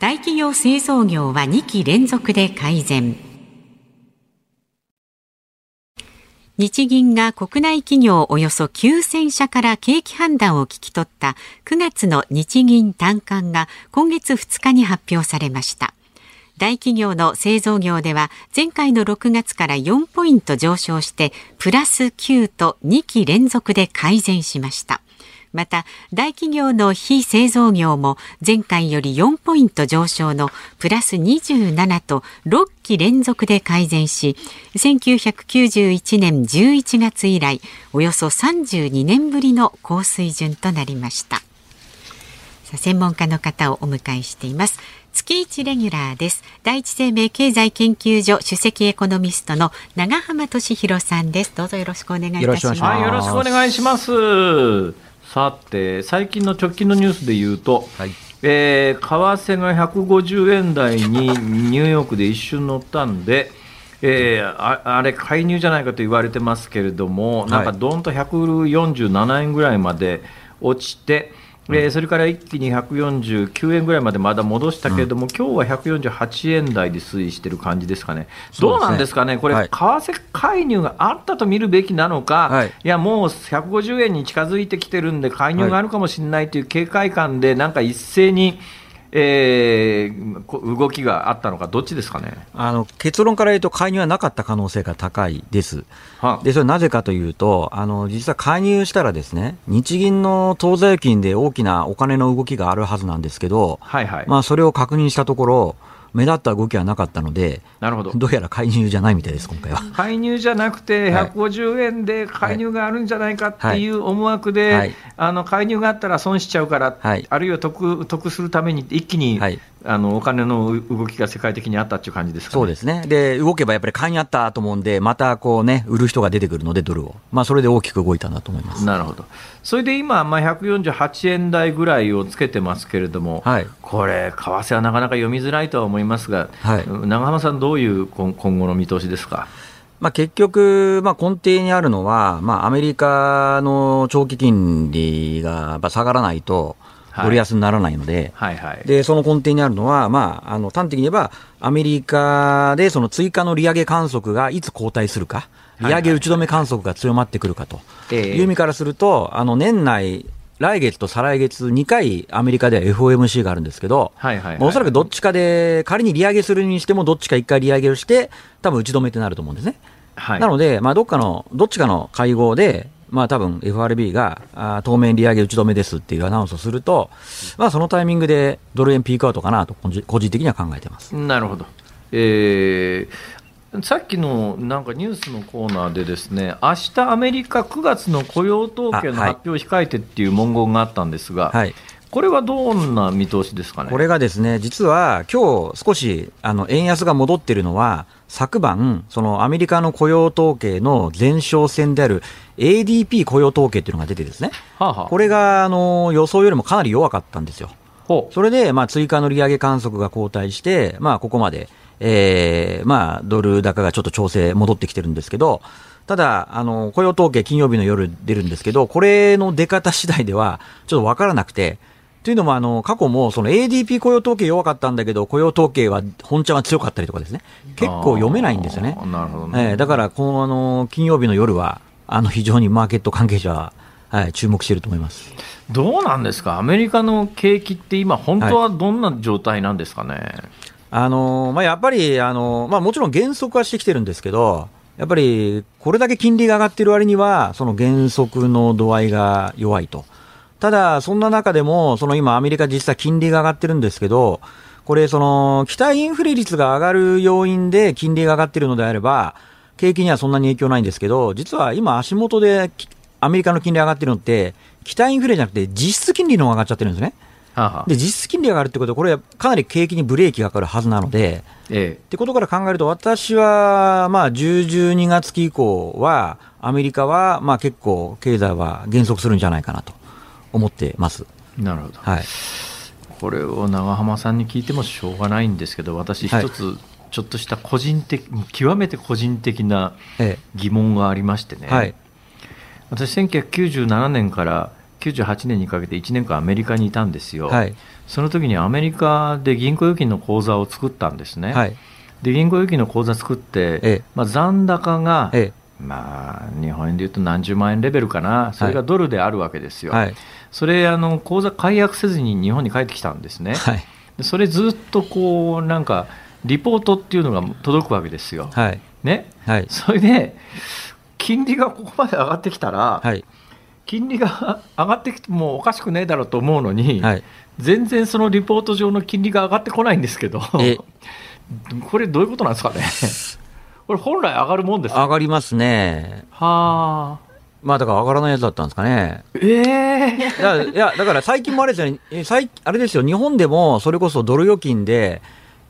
大企業製造業は2期連続で改善日銀が国内企業およそ9000社から景気判断を聞き取った9月の日銀短観が今月2日に発表されました。大企業の製造業では前回の6月から4ポイント上昇してプラス9と2期連続で改善しました。また大企業の非製造業も前回より4ポイント上昇のプラス27と6期連続で改善し1991年11月以来およそ32年ぶりの高水準となりました。専門家の方をお迎えしています。月一レギュラーです。第一生命経済研究所首席エコノミストの長浜俊弘さんです。どうぞよろしくお願いいたします。よろしくお願いします。さて、最近の直近のニュースでいうと、はい、えー、為替が150円台にニューヨークで一瞬乗ったんで、えー、ああれ、介入じゃないかと言われてますけれども、なんかどんと147円ぐらいまで落ちて、えー、それから一気に149円ぐらいまでまだ戻したけれども、うん、今日は148円台で推移している感じですかね、どうなんですかね、これ、為替介入があったと見るべきなのか、はい、いや、もう150円に近づいてきてるんで、介入があるかもしれないという警戒感で、なんか一斉に。えー、動きがあったのか、どっちですかね？あの結論から言うと、介入はなかった可能性が高いです。はでそれなぜかというとあの、実は介入したら、ですね日銀の当座預金で大きなお金の動きがあるはずなんですけど、はいはい。まあ、それを確認したところ、目立った動きはなかったので、なるほど。どうやら介入じゃないみたいです、今回は。介入じゃなくて、150円で介入があるんじゃないかっていう思惑で、はい。はい、あの介入があったら損しちゃうから、はい、あるいは得得するために一気に、あのお金の動きが世界的にあったっていう感じですか、ね、そうですね、で動けばやっぱり買いにあったと思うんで、またこうね、売る人が出てくるので、ドルを、まあ、それで大きく動いたんだと思います。なるほど、それで今、まあ、148円台ぐらいをつけてますけれども、はい、これ、為替はなかなか読みづらいとは思いますが、はい、長浜さん、どういう今後の見通しですか？まあ、結局、まあ、根底にあるのは、まあ、アメリカの長期金利が下がらないと、ドル安にならないので、はいはい。はい、でその根底にあるのは、まあ、あの端的に言えば、アメリカでその追加の利上げ観測がいつ後退するか、利上げ打ち止め観測が強まってくるかと。いう意味からすると、あの年内、来月と再来月2回アメリカでは FOMC があるんですけど、はいはいはい、おそらくどっちかで、仮に利上げするにしてもどっちか1回利上げをして、多分打ち止めってなると思うんですね。はい、なので、まあ、どっかの、どっちかの会合で、まあ多分 FRB があ当面利上げ打ち止めですっていうアナウンスをすると、まあそのタイミングでドル円ピークアウトかなと個人的には考えてます。なるほど、えー、さっきのなんかニュースのコーナーでですね明日アメリカ9月の雇用統計の発表を控えてっていう文言があったんですが、はい、これはどんな見通しですかね？これがですね、実は今日少しあの円安が戻っているのは、昨晩、そのアメリカの雇用統計の前哨戦である ADP 雇用統計っていうのが出てですね、はあはあ、これがあの予想よりもかなり弱かったんですよ。それで、まあ、追加の利上げ観測が後退して、まあ、ここまで、えー、まあ、ドル高がちょっと調整戻ってきてるんですけど、ただ、あの、雇用統計金曜日の夜出るんですけど、これの出方次第では、ちょっとわからなくて、というのも、あの、過去も、その ADP 雇用統計弱かったんだけど、雇用統計は本ちゃんは強かったりとかですね。結構読めないんですよね。なるほどね。えー、だから、この、あの、金曜日の夜は、あの、非常にマーケット関係者は、はい、注目していると思います。どうなんですか？アメリカの景気って今、本当はどんな状態なんですかね、はい、あの、まあ、やっぱり、あの、まあ、もちろん減速はしてきてるんですけど、やっぱり、これだけ金利が上がってる割には、その減速の度合いが弱いと。ただ、そんな中でも、その今、アメリカ実際金利が上がってるんですけど、これ、その、期待インフレ率が上がる要因で金利が上がってるのであれば、景気にはそんなに影響ないんですけど、実は今、足元でアメリカの金利上がってるのって、期待インフレじゃなくて、実質金利の方が上がっちゃってるんですね。で実質金利が上がるってことは、これはかなり景気にブレーキがかかるはずなので、ええ、ってことから考えると、私はまあ10、12月期以降は、アメリカはまあ結構、経済は減速するんじゃないかなと。思ってます。なるほど、はい、これを長浜さんに聞いてもしょうがないんですけど私一つ、ちょっとした個人的極めて個人的な疑問がありましてね、はい、私1997年から98年にかけて1年間アメリカにいたんですよ、はい、その時にアメリカで銀行預金の口座を作ったんですね、はい、で銀行預金の口座作って、ええ、まあ、残高がまあ、日本円でいうと何十万円レベルかな、それがドルであるわけですよ、はい、それあの、口座解約せずに日本に帰ってきたんですね、はい、それずっとこうなんか、リポートっていうのが届くわけですよ、はい、ね？はい、それで、金利がここまで上がってきたら、はい、金利が 上がってきてもおかしくねえだろうと思うのに、はい、全然そのリポート上の金利が上がってこないんですけど、これ、どういうことなんですかね？これ、本来上がるもんです上がりますね。はあ。まあだから上がらないやつだったんですかね。ええ。ー、いや、だから最近もあれですよね、最あれですよ、日本でもそれこそドル預金で、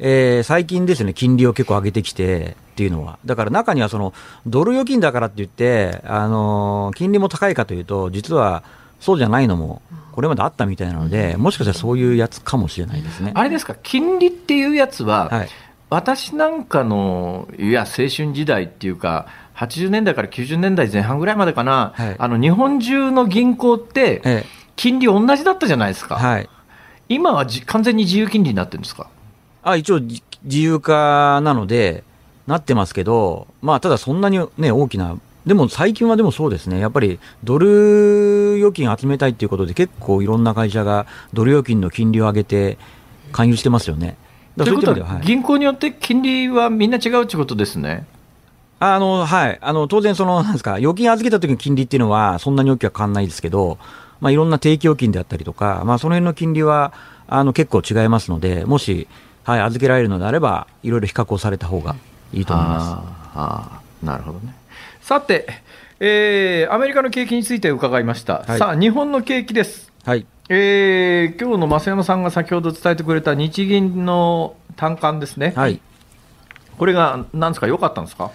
えー、最近ですね、金利を結構上げてきてっていうのは、だから中にはそのドル預金だからって言って、あのー、金利も高いかというと、実はそうじゃないのも、これまであったみたいなので、もしかしたらそういうやつかもしれないですね。あれですか、金利っていうやつは、はい、私なんかの、いや、青春時代っていうか、80年代から90年代前半ぐらいまでかな、はい、あの日本中の銀行って、金利同じだったじゃないですか、はい、今はじ完全に自由金利になってるんですか？あ一応、自由化なので、なってますけど、まあ、ただそんなに、ね、大きな、でも最近はでもそうですね、やっぱりドル預金集めたいっていうことで、結構いろんな会社がドル預金の金利を上げて、勧誘してますよね。ということは、銀行によって金利はみんな違うということですね。あの、はい。あの、当然その、なんですか、預金預けた時の金利っていうのは、そんなに大きくは変わらないですけど、まあ、いろんな定期預金であったりとか、まあ、その辺の金利は、あの、結構違いますので、もし、はい、預けられるのであれば、いろいろ比較をされた方がいいと思います。ああ、なるほどね。さて、えー、アメリカの景気について伺いました。はい、さあ、日本の景気です。はい。えー、今日の増山さんが先ほど伝えてくれた日銀の単価ですね、はい、これがなんですか、良かったんですか？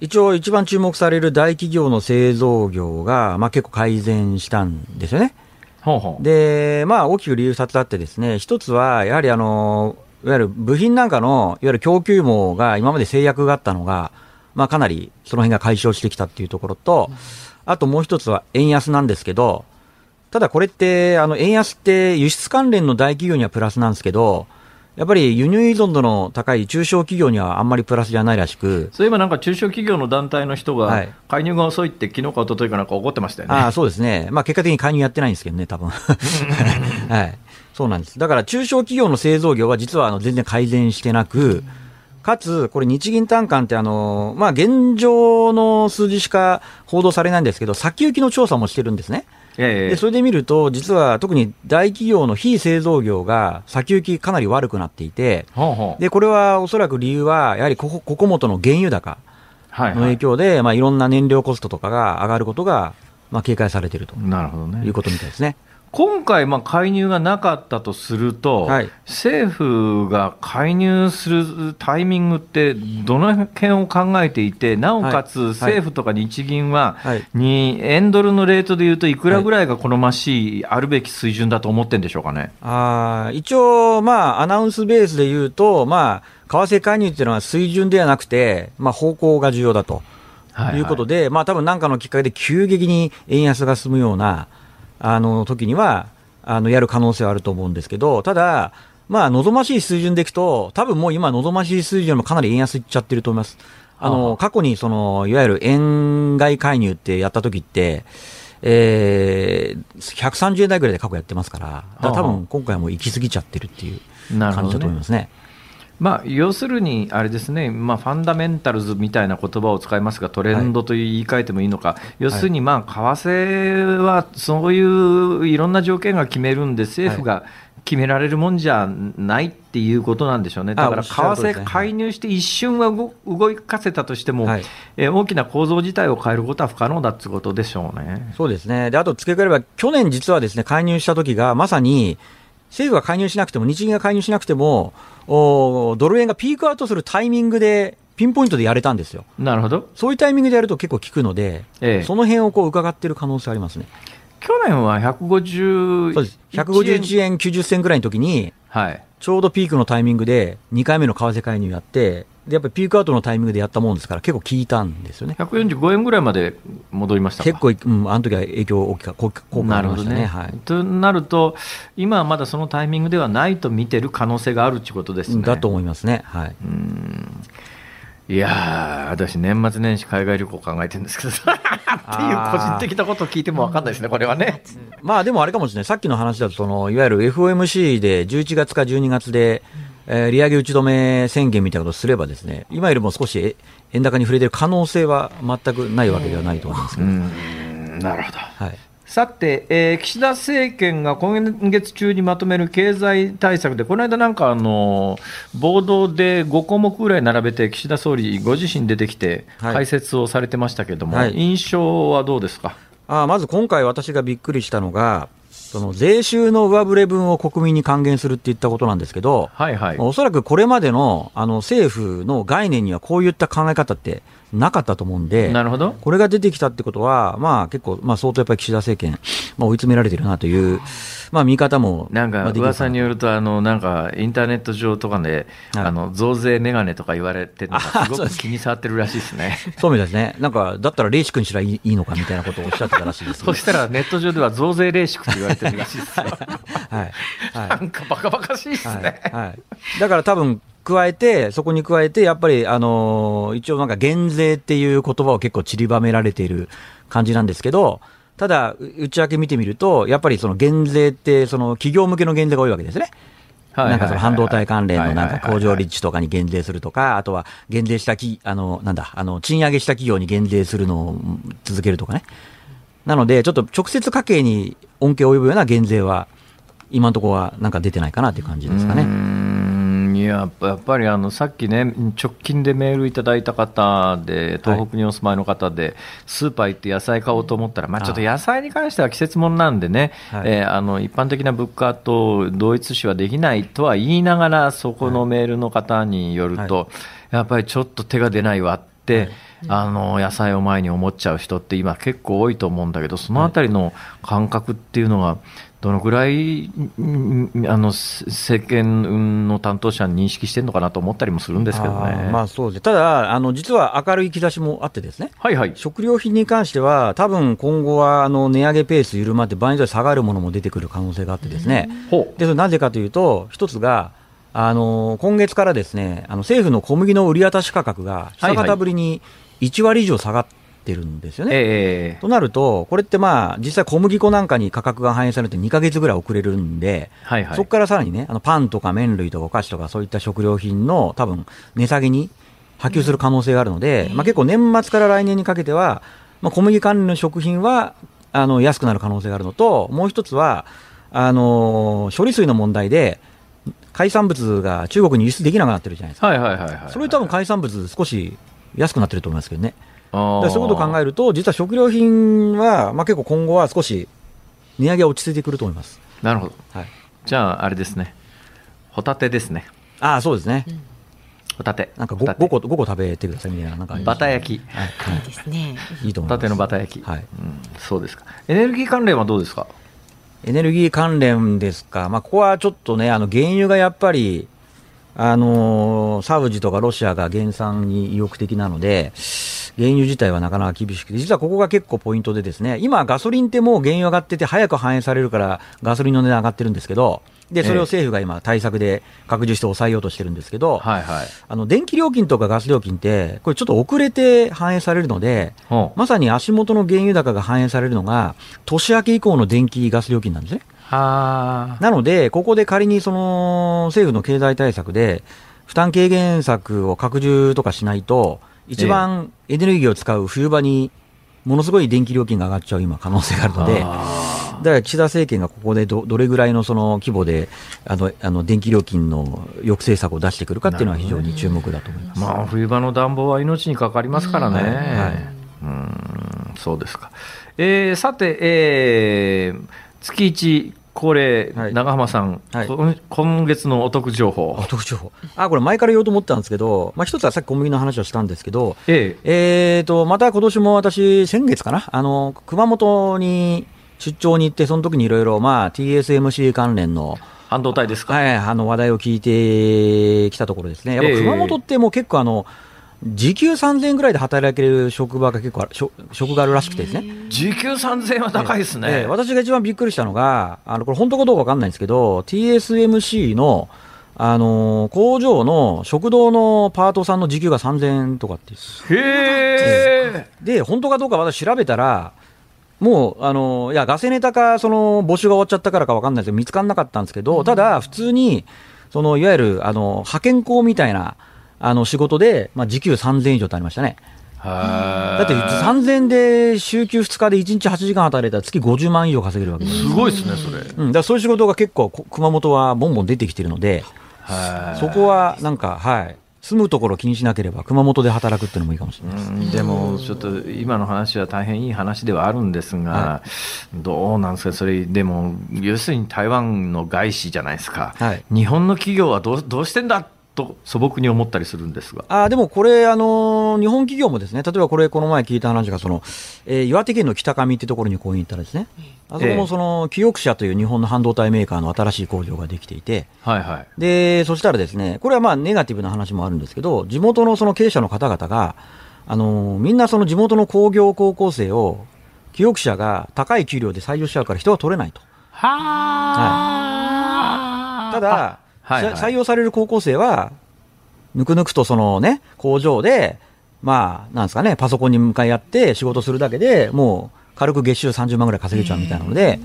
一応、一番注目される大企業の製造業が、まあ、結構改善したんですよね。ほうほうで、まあ、大きく理由2つあって、ですね一つはやはりあのいわゆる部品なんかのいわゆる供給網が今まで制約があったのが、まあ、かなりその辺が解消してきたっていうところと、あともう一つは円安なんですけど、ただこれって、あの、円安って輸出関連の大企業にはプラスなんですけど、やっぱり輸入依存度の高い中小企業にはあんまりプラスじゃないらしく、そういえばなんか中小企業の団体の人が、介入が遅いって、昨日か一昨日かなんか怒ってましたよね。あそうですね、まあ、結果的に介入やってないんですけどね、多分。はい、そうなんです、だから中小企業の製造業は実はあの全然改善してなく、かつ、これ、日銀短観ってあの、まあ、現状の数字しか報道されないんですけど、先行きの調査もしてるんですね。ええ、でそれで見ると、実は特に大企業の非製造業が先行きかなり悪くなっていて、ほうほう。でこれはおそらく理由は、やはりここここ元の原油高の影響で、はい。はい、まあ、いろんな燃料コストとかが上がることが、まあ、警戒されているとなるほど、ね、いうことみたいですね。今回、介入がなかったとすると、はい、政府が介入するタイミングって、どの辺を考えていて、なおかつ政府とか日銀は、に円ドルのレートでいうと、いくらぐらいが好ましい、あるべき水準だと思ってるんでしょうかね。あ一応、まあ、アナウンスベースでいうと、まあ、為替介入っていうのは水準ではなくて、まあ、方向が重要だと。いうことで、はいはい、まあ多分なんかのきっかけで急激に円安が進むような、あの時にはあのやる可能性はあると思うんですけど、ただ、まあ、望ましい水準でいくと、多分もう今、望ましい水準もかなり円安いっちゃってると思います。あの過去にそのいわゆる円買い介入ってやった時って、えー、130円台ぐらいで過去やってますから、から多分今回はもう行き過ぎちゃってるっていう感じだと思いますね。まあ、要するに、あれですね、まあ、ファンダメンタルズみたいな言葉を使いますが、トレンドと言い換えてもいいのか、はい、要するに、まあ、為替はそういういろんな条件が決めるんで、政府が決められるもんじゃないっていうことなんでしょうね、だから為替介入して一瞬は動かせたとしても、はい、え大きな構造自体を変えることは不可能だってことでしょうね。そうですね、であと付け加えれば、去年、実はですね介入した時が、まさに政府が介入しなくても、日銀が介入しなくても、おドル円がピークアウトするタイミングで、ピンポイントでやれたんですよ。なるほど。そういうタイミングでやると結構効くので、ええ、その辺をこう伺っている可能性ありますね。去年は150そうです151円90銭ぐらいの時に、はい、ちょうどピークのタイミングで2回目の為替介入やって、でやっぱりピークアウトのタイミングでやったもんですから、結構効いたんですよね145円ぐらいまで戻りました結構、うん、あの時は影響大きか、効果ありましたね。ねはい、となると、今はまだそのタイミングではないと見てる可能性があるということですね。だと思いますね。はい、うんいや私、年末年始海外旅行考えてるんですけど っていう個人的なことを聞いても分かんないですね、これはね。まあでもあれかもしれない、さっきの話だとその、いわゆる FOMC で11月か12月で、えー、利上げ打ち止め宣言みたいなことをすればですね、今よりも少し円高に触れてる可能性は全くないわけではないと思いますけど。なるほど。はい。さて、えー、岸田政権が今月中にまとめる経済対策で、この間なんかあの、ボードで5項目ぐらい並べて、岸田総理ご自身出てきて、解説をされてましたけれども、はい、印象はどうですか？あまず今回、私がびっくりしたのが、その税収の上振れ分を国民に還元するって言ったことなんですけど、はいはい、おそらくこれまでのあの政府の概念にはこういった考え方ってなかったと思うんで、なるほど。これが出てきたってことは、まあ、結構、まあ、相当やっぱり岸田政権、まあ、追い詰められてるなという、まあ、見方もなんか噂によるとあの、なんかインターネット上とかで、はい、あの増税メガネとか言われてるのが、すごく気に障ってるらしいですね。そうみたいですね、なんかだったらレーシックにしらいいのかみたいなことをおっしゃってたらしいです、そしたらネット上では増税レーシックと言われてるらしいですよ、はいはい、なんかバカバカしいですね。はい、はい、だから多分加えて、そこに加えて、やっぱり、あの一応なんか減税っていう言葉を結構散りばめられている感じなんですけど、ただ、内訳見てみると、やっぱりその減税って、その企業向けの減税が多いわけですね。なんかその半導体関連のなんか工場立地とかに減税するとか、あとは減税したき、あの、なんだ、あの、賃上げした企業に減税するのを続けるとかね。なので、ちょっと直接家計に恩恵を及ぶような減税は、今のところはなんか出てないかなっていう感じですかね。いややっぱりあのさっきね、直近でメールいただいた方で、東北にお住まいの方で、スーパー行って野菜買おうと思ったら、まあ、ちょっと野菜に関しては季節物なんでね、はい、えー、あの一般的な物価と同一視はできないとは言いながら、そこのメールの方によると、はい、やっぱりちょっと手が出ないわって。はい。あの野菜を前に思っちゃう人って今結構多いと思うんだけどそのあたりの感覚っていうのがどのぐらいあの政権の担当者に認識してるのかなと思ったりもするんですけどね。まあそうです。ただあの、実は明るい兆しもあってですね、はいはい、食料品に関しては、多分今後はあの値上げペース緩まって、場合によっては下がるものも出てくる可能性があってですね、でそれなぜかというと、一つが、あの今月からですねあの政府の小麦の売り渡し価格が久方ぶりに1割以上下がって、ってるんですよね。えー、となると、これってまあ、実際小麦粉なんかに価格が反映されて2か月ぐらい遅れるんで、はいはい、そこからさらにね、あのパンとか麺類とかお菓子とかそういった食料品の多分値下げに波及する可能性があるので、まあ、結構年末から来年にかけては、まあ、小麦関連の食品はあの安くなる可能性があるのと、もう一つは、あの処理水の問題で、海産物が中国に輸出できなくなってるじゃないですか、それ多分海産物、少し安くなってると思いますけどね。そういうことを考えると、実は食料品は、まあ、結構今後は少し値上げは落ち着いてくると思いますなるほど、はい、じゃあ、あれですね、ホタテですね。ああ、そうですね。ホタテ。なんか 5, 5, 個 ,5 個食べてくださいみたいな、なんかバタ焼き。はい、いいですね。いいと思います。ホタテのバタ焼き。はい、うん。そうですか。エネルギー関連はどうですか？エネルギー関連ですか、まあ、ここはちょっとね、あの原油がやっぱり、あのー、サウジとかロシアが減産に意欲的なので、原油自体はなかなか厳しくて、実はここが結構ポイントでですね、今、ガソリンってもう原油上がってて、早く反映されるから、ガソリンの値段上がってるんですけど、で、それを政府が今、対策で拡充して抑えようとしてるんですけど、はいはい、あの電気料金とかガス料金って、これちょっと遅れて反映されるので、まさに足元の原油高が反映されるのが、年明け以降の電気・ガス料金なんですね。なので、ここで仮にその政府の経済対策で、負担軽減策を拡充とかしないと、一番エネルギーを使う冬場にものすごい電気料金が上がっちゃう今、可能性があるので、だから岸田政権がここでどどれぐらいのその規模であのあの電気料金の抑制策を出してくるかっていうのは非常に注目だと思います、まあ、冬場の暖房は命にかかりますからね。はい、はい、うんそうですか、えー、さて、えー、月1これ、はい、長浜さん、はい、今月のお得情報。お得情報。あ、これ前から言おうと思ったんですけど、まあ一つはさっき小麦の話をしたんですけど、ええ。えー、と、また今年も私、先月かな、あの、熊本に出張に行って、その時にいろいろ、まあ TSMC 関連の、半導体ですか、はい、あの話題を聞いてきたところですね、やっぱ熊本ってもう結構あの、え時給3000円ぐらいで働ける職場が結構職があるらしくてですね。時給3000円は高いですね、私が一番びっくりしたのが、あのこれ、本当かどうか分かんないんですけど、TSMC のあの工場の食堂のパートさんの時給が3000円とかってへで本当かどうか私調べたらもう、あのいや、ガセネタか、その募集が終わっちゃったからか分かんないですけど、見つからなかったんですけど、ただ、普通に、そのいわゆるあの派遣工みたいなあの仕事で、まあ、時給3000円以上ってありましたね。だって3000円で週休2日で1日8時間働いたら月50万以上稼げるわけです。すごいですね、それ。うん、だそういう仕事が結構、熊本はボンボン出てきてるので、そこはなんか、はい、住むところ気にしなければ熊本で働くっていうのもいいかもしれないです、ね、でもちょっと今の話は大変いい話ではあるんですが、はい、どうなんですか、それでも要するに台湾の外資じゃないですか、はい、日本の企業はどうどうしてんだと素朴に思ったりするんですが。あでもこれあの、日本企業もですね例えばこれ、この前聞いた話がその、えー、岩手県の北上ってところにこう行ったらですね、あそこもその、キオク社という日本の半導体メーカーの新しい工場ができていて、はいはい、でそしたらですねこれはまあネガティブな話もあるんですけど、地元のその経営者の方々が、あのみんなその地元の工業高校生を、キオク社が高い給料で採用しちゃうから人は取れないと。ははい、ただはいはい、採用される高校生は、ぬくぬくとそのね、工場で、まあ、なんですかね、パソコンに向かい合って仕事するだけでもう、軽く月収30万ぐらい稼げちゃうみたいなので、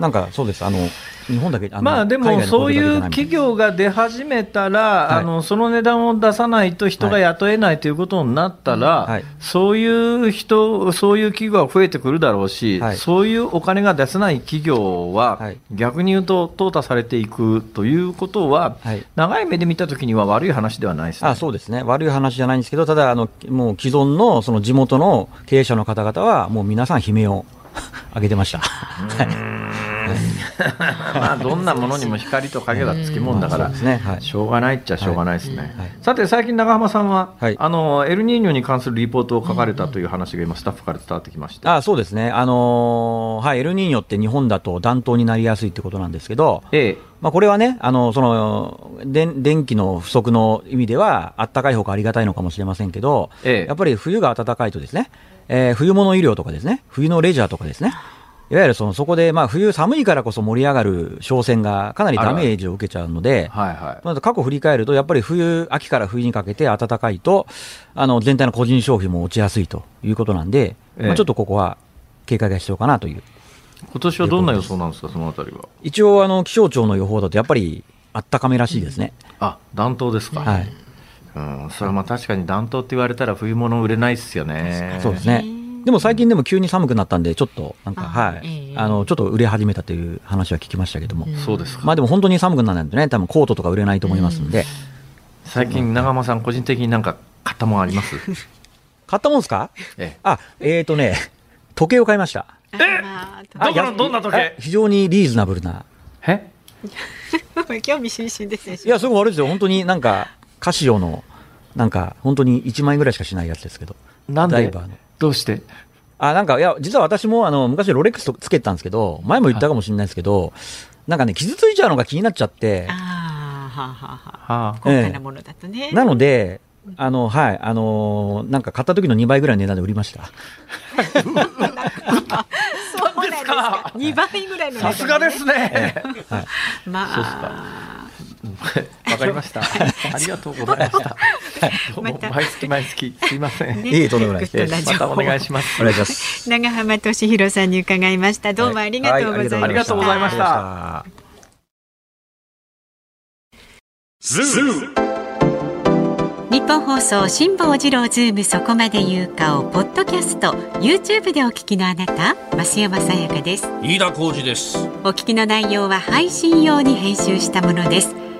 なんかそうです、あの日本だけまあでもそういう企業が出始めたら、はい、あのその値段を出さないと人が雇えないということになったら、はい、そういう人、そういう企業が増えてくるだろうし、はい、そういうお金が出せない企業は、逆に言うと、淘汰されていくということは、長い目で見たときには悪い話ではないです、ね、あそうですね、悪い話じゃないんですけど、ただ、あのもう既存のその地元の経営者の方々は、もう皆さん、悲鳴を上げてました。まあどんなものにも光と影がつきもんだから、しょうがないっちゃしょうがないですね、さて最近長浜さんは、あのエルニーニョに関するリポートを書かれたという話が今スタッフから伝わってきましてあそうですね。あのはいエルニーニョって日本だと暖冬になりやすいってことなんですけど、ええ。まあ、これはね、あのその電電気の不足の意味では、あったかいほかありがたいのかもしれませんけど、ええ、やっぱり冬が暖かいとですね、えー、冬物医療とかですね、冬のレジャーとかですね、いわゆるそのそこで、まあ、冬寒いからこそ盛り上がる商船がかなりダメージを受けちゃうので、はいはい、まず過去振り返ると、やっぱり冬、秋から冬にかけて暖かいと、あの全体の個人消費も落ちやすいということなんで、ええ、まあ、ちょっとここは警戒が必要かなという。今年はどんな予想なんですか、そのあたりは？一応あの、気象庁の予報だと、やっぱりあったかめらしいですね。あ暖冬ですか。はいうん、それはまあ確かに暖冬って言われたら冬物売れないですよね。そうですね。でも最近でも急に寒くなったんで、ちょっと、なんか、はい、あの、ちょっと売れ始めたという話は聞きましたけども。そうですまあでも本当に寒くならないとね、多分コートとか売れないと思いますんで。最近、長間さん、個人的になんか買ったもんあります？買ったもんですか？ええ。あ、えっ、ー、とね、時計を買いました。えどこの、どんな時計？非常にリーズナブルな。え？興味津々ですね。いや、すごい悪いですよ。本当になんか、カシオの、なんか、本当に1万円ぐらいしかしないやつですけど。なんで？どうして？あ、なんか、いや、実は私も、あの、昔ロレックスつけてたんですけど、前も言ったかもしれないですけど、なんかね、傷ついちゃうのが気になっちゃって。ああ、はあ、はあ、はあ。高価なものだとね。なので、あの、はい、あのー、なんか買った時の2倍ぐらいの値段で売りました。そうなんですか。2倍ぐらいの値段、ね、さすがですね。はい、まあ。わかりました。ありがとうございました。どうも毎月毎月すいません。いいとんでもないです。またお願いします。お願いします。長浜俊弘さんに伺いました。どうもありがとうございました。ありがとうございました。ズーニッポン放送辛坊治郎ズームそこまで言うかをポッドキャスト YouTube でお聞きのあなた増山さやかです飯田浩司ですお聞きの内容は配信用に編集したものです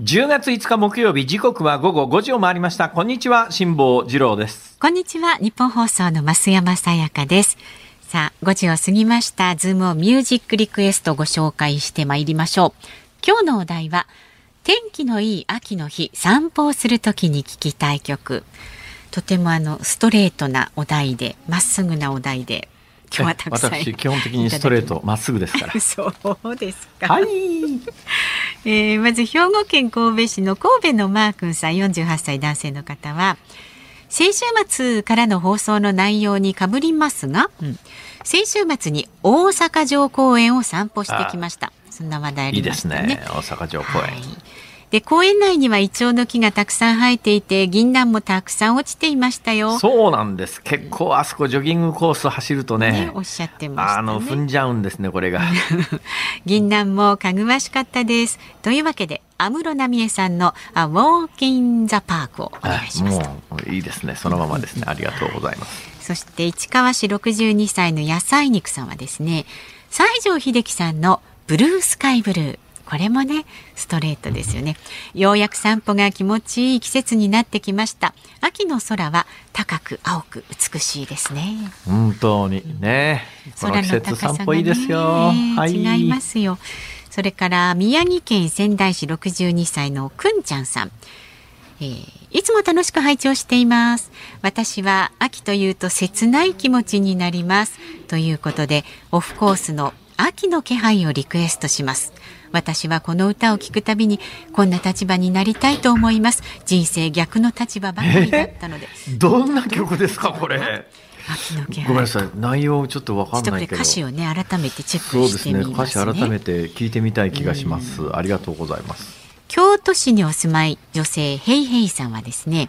10月5日木曜日時刻は午後5時を回りました。こんにちは辛坊治郎です。こんにちはニッポン放送の増山さやかです。さあ5時を過ぎました。ズームオンミュージックリクエストご紹介してまいりましょう。今日のお題は天気のいい秋の日散歩をするときに聞きたい曲。とてもあのストレートなお題でまっすぐなお題で今日はたくさん私基本的にストレートまっすぐですから。そうですか。はい、えー、まず兵庫県神戸市の神戸のマー君さん48歳男性の方は先週末からの放送の内容にかぶりますが、うん、先週末に大阪城公園を散歩してきました。そんな話題ありましたね。ね。大阪城公園、はいで公園内にはイチョウの木がたくさん生えていて銀杏もたくさん落ちていましたよ。そうなんです。結構あそこジョギングコース走るとね、ね、おっしゃってました、ね、あの踏んじゃうんですねこれが。銀杏もかぐわしかったです。というわけで安室奈美恵さんのあウォーキンザパークをお願いしますもういいですねそのままですね。ありがとうございます。そして市川市62歳の野菜肉さんはですね西城秀樹さんのブルースカイブルーこれもねストレートですよね。ようやく散歩が気持ちいい季節になってきました。秋の空は高く青く美しいですね。本当にね。この季節散歩いいですよ、はい、違いますよ。それから宮城県仙台市62歳のくんちゃんさん。えー、いつも楽しく拝聴しています。私は秋というと切ない気持ちになります。ということでオフコースの秋の気配をリクエストします私はこの歌を聴くたびにこんな立場になりたいと思います。人生逆の立場ばかりだったので、えー、どんな曲ですかこれ？ごめんなさい。内容ちょっとわかんないけど。歌詞をね改めてチェックしてみます、ね、歌詞改めて聞いてみたい気がします、ありがとうございます。京都市にお住まい女性ヘイヘイさんはですね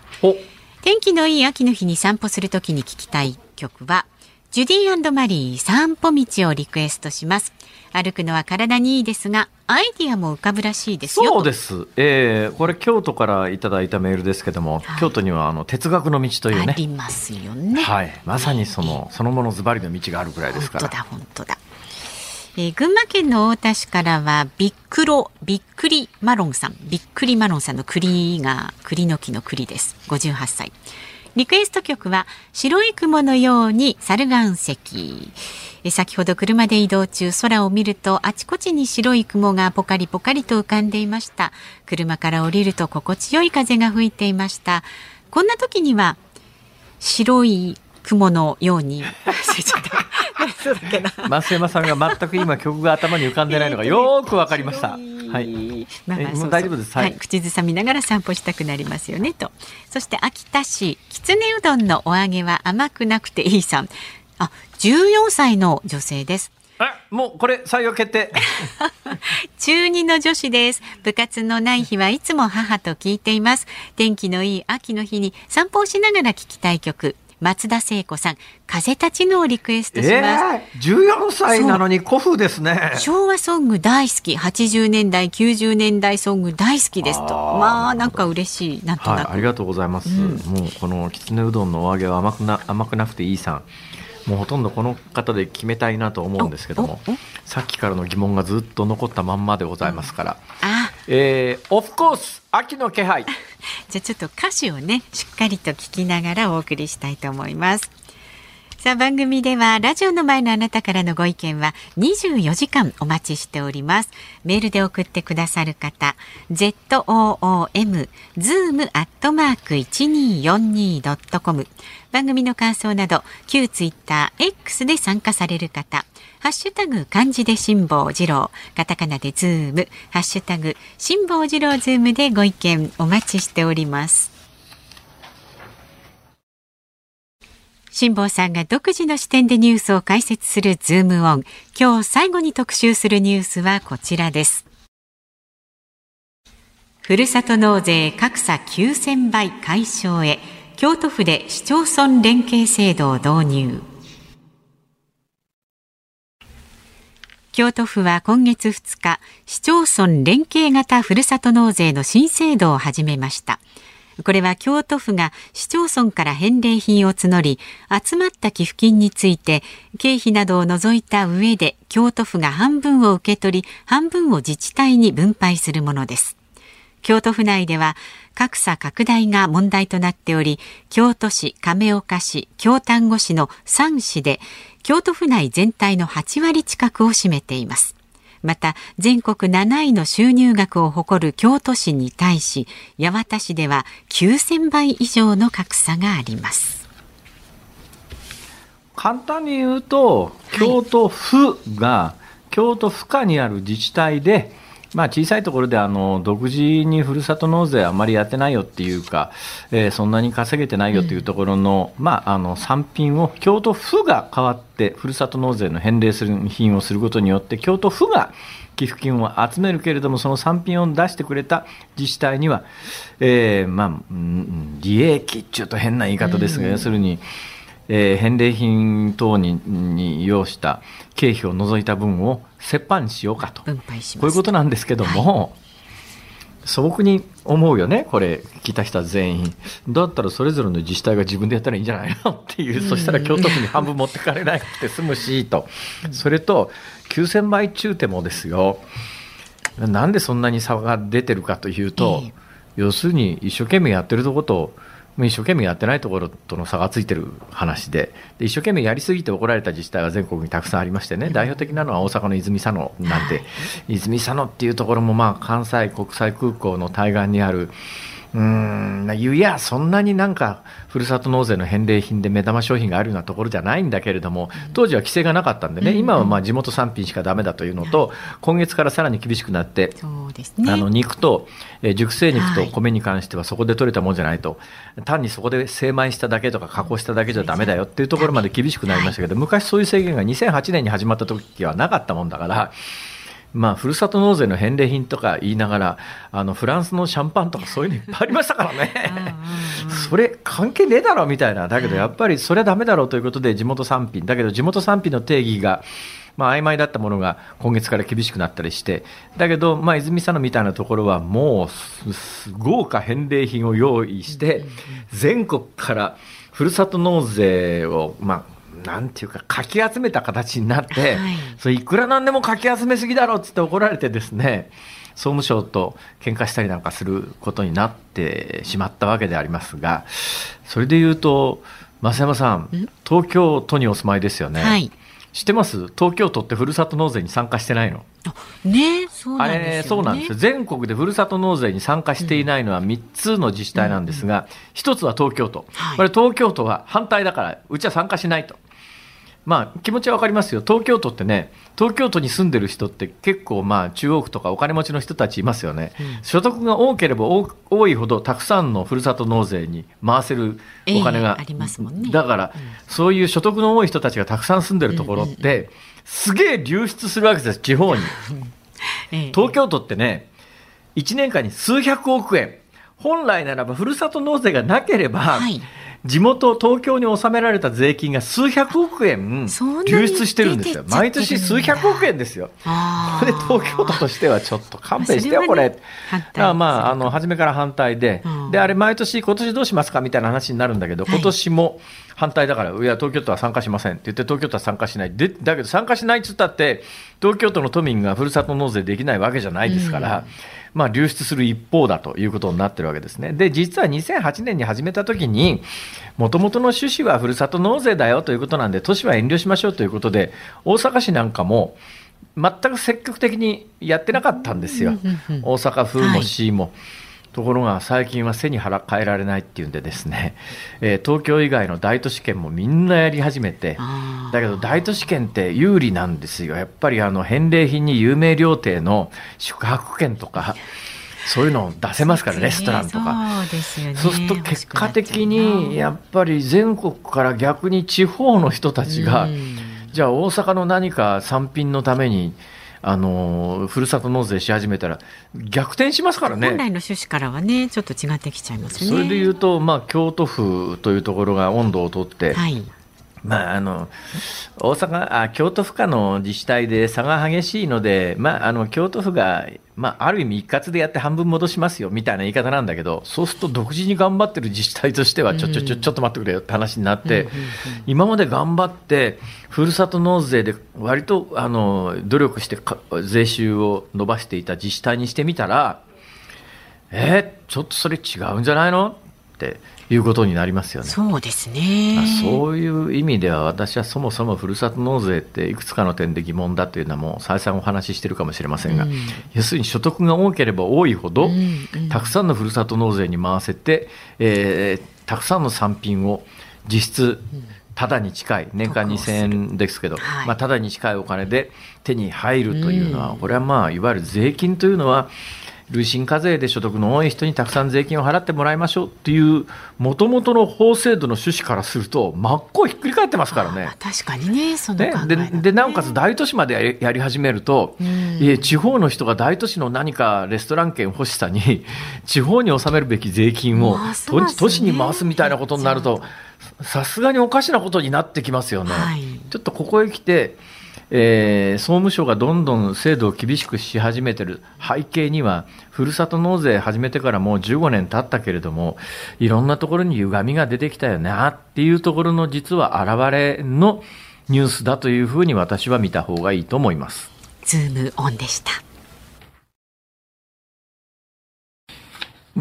天気のいい秋の日に散歩するときに聞きたい曲はジュディマリー散歩道をリクエストします歩くのは体にいいですがアイディアも浮かぶらしいですそうです、えー、これ京都からいただいたメールですけども、はい、京都にはあの哲学の道というね。ありますよね、はい、まさにその、えー、そのものズバリの道があるぐらいですから。本当だ本当だ。えー、群馬県の太田市からはビックロびっくりマロンさん。びっくりマロンさんの栗が栗の木の栗です。58歳リクエスト曲は白い雲のように猿岩石。先ほど車で移動中空を見るとあちこちに白い雲がポカリポカリと浮かんでいました。車から降りると心地よい風が吹いていました。こんな時には白い雲のように。増山さんが全く今曲が頭に浮かんでないのがよくわかりました。はい。まあ、大丈夫です。はい、口ずさみながら散歩したくなりますよねと。そして秋田市きつねうどんのお揚げは甘くなくていいさん。あ、14歳の女性です。もうこれ採用決定 中2の女子です部活のない日はいつも母と聞いています天気のいい秋の日に散歩をしながら聞きたい曲松田聖子さん風立ちぬをリクエストします、えー、14歳なのに古風ですね。昭和ソング大好き。80年代90年代ソング大好きですと。まあなんか嬉しいなんとなく、はい、ありがとうございます、うん、もうこのきつねうどんのお揚げは甘くな甘くなくていいさん。もうほとんどこの方で決めたいなと思うんですけどもさっきからの疑問がずっと残ったまんまでございますから、うん、あえー、オフコース秋の気配。じゃあちょっと歌詞をねしっかりと聞きながらお送りしたいと思います。さあ番組ではラジオの前のあなたからのご意見は24時間お待ちしております。メールで送ってくださる方 zoom zoom アットマーク 1242.com 番組の感想など旧ツイッター X で参加される方ハッシュタグ漢字で辛坊治郎、カタカナでズーム、ハッシュタグ辛坊治郎ズームでご意見お待ちしております。辛坊さんが独自の視点でニュースを解説するズームオン。今日最後に特集するニュースはこちらです。ふるさと納税格差9000倍解消へ、京都府で市町村連携制度を導入。京都府は今月2日、市町村連携型ふるさと納税の新制度を始めました。これは京都府が市町村から返礼品を募り、集まった寄付金について経費などを除いた上で京都府が半分を受け取り、半分を自治体に分配するものです。京都府内では格差拡大が問題となっており、京都市、亀岡市、京丹後市の3市で、京都府内全体の8割近くを占めています。また全国7位の収入額を誇る京都市に対し八幡市では9000倍以上の格差があります簡単に言うと京都府が、京都府下にある自治体でまあ、小さいところであの独自にふるさと納税あまりやってないよっていうか、えー、そんなに稼げてないよっていうところのうん、まあ、あの産品を京都府が変わってふるさと納税の返礼する品をすることによって京都府が寄付金を集めるけれどもその産品を出してくれた自治体には、えーまあ、利益っていうと変な言い方ですが、うん、要するに。えー、返礼品等にに要した経費を除いた分を折半しようかと。こういうことなんですけども、はい、素朴に思うよねこれ来た人は全員。だったらそれぞれの自治体が自分でやったらいいんじゃないのっていう、そしたら京都府に半分持ってかれなくて済むしと、それと9000倍中手もですよ。なんでそんなに差が出てるかというと、要するに一生懸命やってるとこと一生懸命やってないところとの差がついてる話でで一生懸命やりすぎて怒られた自治体は全国にたくさんありましてね代表的なのは大阪の泉佐野なんで、泉佐野っていうところもまあ関西国際空港の対岸にあるうん、いや、そんなになんか、ふるさと納税の返礼品で目玉商品があるようなところじゃないんだけれども、当時は規制がなかったんでね、今はまあ地元産品しかだめだというのと、今月からさらに厳しくなって、あの肉と、え熟成肉と米に関してはそこで取れたものじゃないと、単にそこで精米しただけとか加工しただけじゃだめだよっていうところまで厳しくなりましたけど、昔そういう制限が2008年に始まった時はなかったもんだから、まあ、ふるさと納税の返礼品とか言いながら、あの、フランスのシャンパンとかそういうのいっぱいありましたからね。それ関係ねえだろみたいな。だけどやっぱりそれはダメだろうということで地元産品。だけど地元産品の定義が、まあ、曖昧だったものが今月から厳しくなったりして、だけど、まあ、泉佐野みたいなところはもう、豪華返礼品を用意して、全国からふるさと納税を、まあ、なんていうか、かき集めた形になって、はい、それいくらなんでもかき集めすぎだろっつって怒られてですね、総務省と喧嘩したりなんかすることになってしまったわけでありますが、それで言うと、増山さん、東京都にお住まいですよね。はい、知ってます？東京都ってふるさと納税に参加してないの？ねそうなんですよ、ね、あれ、そうなんですよ。全国でふるさと納税に参加していないのは3つの自治体なんですが、うん、1つは東京都。はい、これ東京都は反対だから、うちは参加しないと。まあ、気持ちは分かりますよ、東京都ってね、東京都に住んでる人って結構、まあ、中央区とかお金持ちの人たちいますよね、うん、所得が多ければ多いほど、たくさんのふるさと納税に回せるお金が、えー、ありますもんね、だから、うん、そういう所得の多い人たちがたくさん住んでるところって、うん、すげえ流出するわけです、地方に。えー、東京都ってね、1年間に数百億円、本来ならばふるさと納税がなければ、はい地元東京に納められた税金が数百億円流出してるんですよ。毎年数百億円ですよ。これ東京都としてはちょっと勘弁してよ、これ、まあ、まあ、あの初めから反対で、であれ毎年今年どうしますかみたいな話になるんだけど今年も反対だから、いや東京都は参加しませんって言って東京都は参加しない。でだけど参加しないっつったって東京都の都民がふるさと納税できないわけじゃないですから、うんまあ、流出する一方だということになってるわけですね。で、実は2008年に始めたときに、もともとの趣旨はふるさと納税だよということなんで、都市は遠慮しましょうということで、大阪市なんかも、全く積極的にやってなかったんですよ。大阪府も市も。はいところが最近は背に腹変えられないっていうんでですね、えー、東京以外の大都市圏もみんなやり始めてだけど大都市圏って有利なんですよ。やっぱりあの返礼品に有名料亭の宿泊券とかそういうのを出せますから、レストランとか。そうね、そうすると結果的に、やっぱり全国から逆に地方の人たちが、じゃあ大阪の何か産品のために、あのふるさと納税し始めたら逆転しますからね。本来の趣旨からはねちょっと違ってきちゃいますね。それでいうと、まあ、京都府というところが温度をとって、はいまあ、あの大阪あ京都府下の自治体で差が激しいので、まあ、あの京都府が、まあ、ある意味一括でやって半分戻しますよみたいな言い方なんだけどそうすると独自に頑張ってる自治体としてはちょちょちょちょっと待ってくれよって話になって、今まで頑張ってふるさと納税で割とあの努力して税収を伸ばしていた自治体にしてみたらえー、ちょっとそれ違うんじゃないの？っていうことになりますよね。そうですね。そういう意味では私はそもそもふるさと納税っていくつかの点で疑問だというのはもう再三お話ししてるかもしれませんが、うん、要するに所得が多ければ多いほど、うんうん、たくさんのふるさと納税に回せて、えー、たくさんの産品を実質、ただに近い年間2000円ですけど、はい、まあ、ただに近いお金で手に入るというのは、これはまあいわゆる税金というのは累進課税で所得の多い人にたくさん税金を払ってもらいましょうっていうもともとの法制度の趣旨からすると真っ向ひっくり返ってますからね。確かにねそのね。ででなおかつ大都市までやり始めると、いえ地方の人が大都市の何かレストラン券欲しさに 地方に納めるべき税金を都市に回すみたいなことになるとさすがにおかしなことになってきますよね。はい、ちょっとここへ来てえー、総務省がどんどん制度を厳しくし始めている背景には、ふるさと納税始めてからもう15年経ったけれども、いろんなところに歪みが出てきたよなっていうところの実は現れのニュースだというふうに私は見た方がいいと思います。ズームオンでした。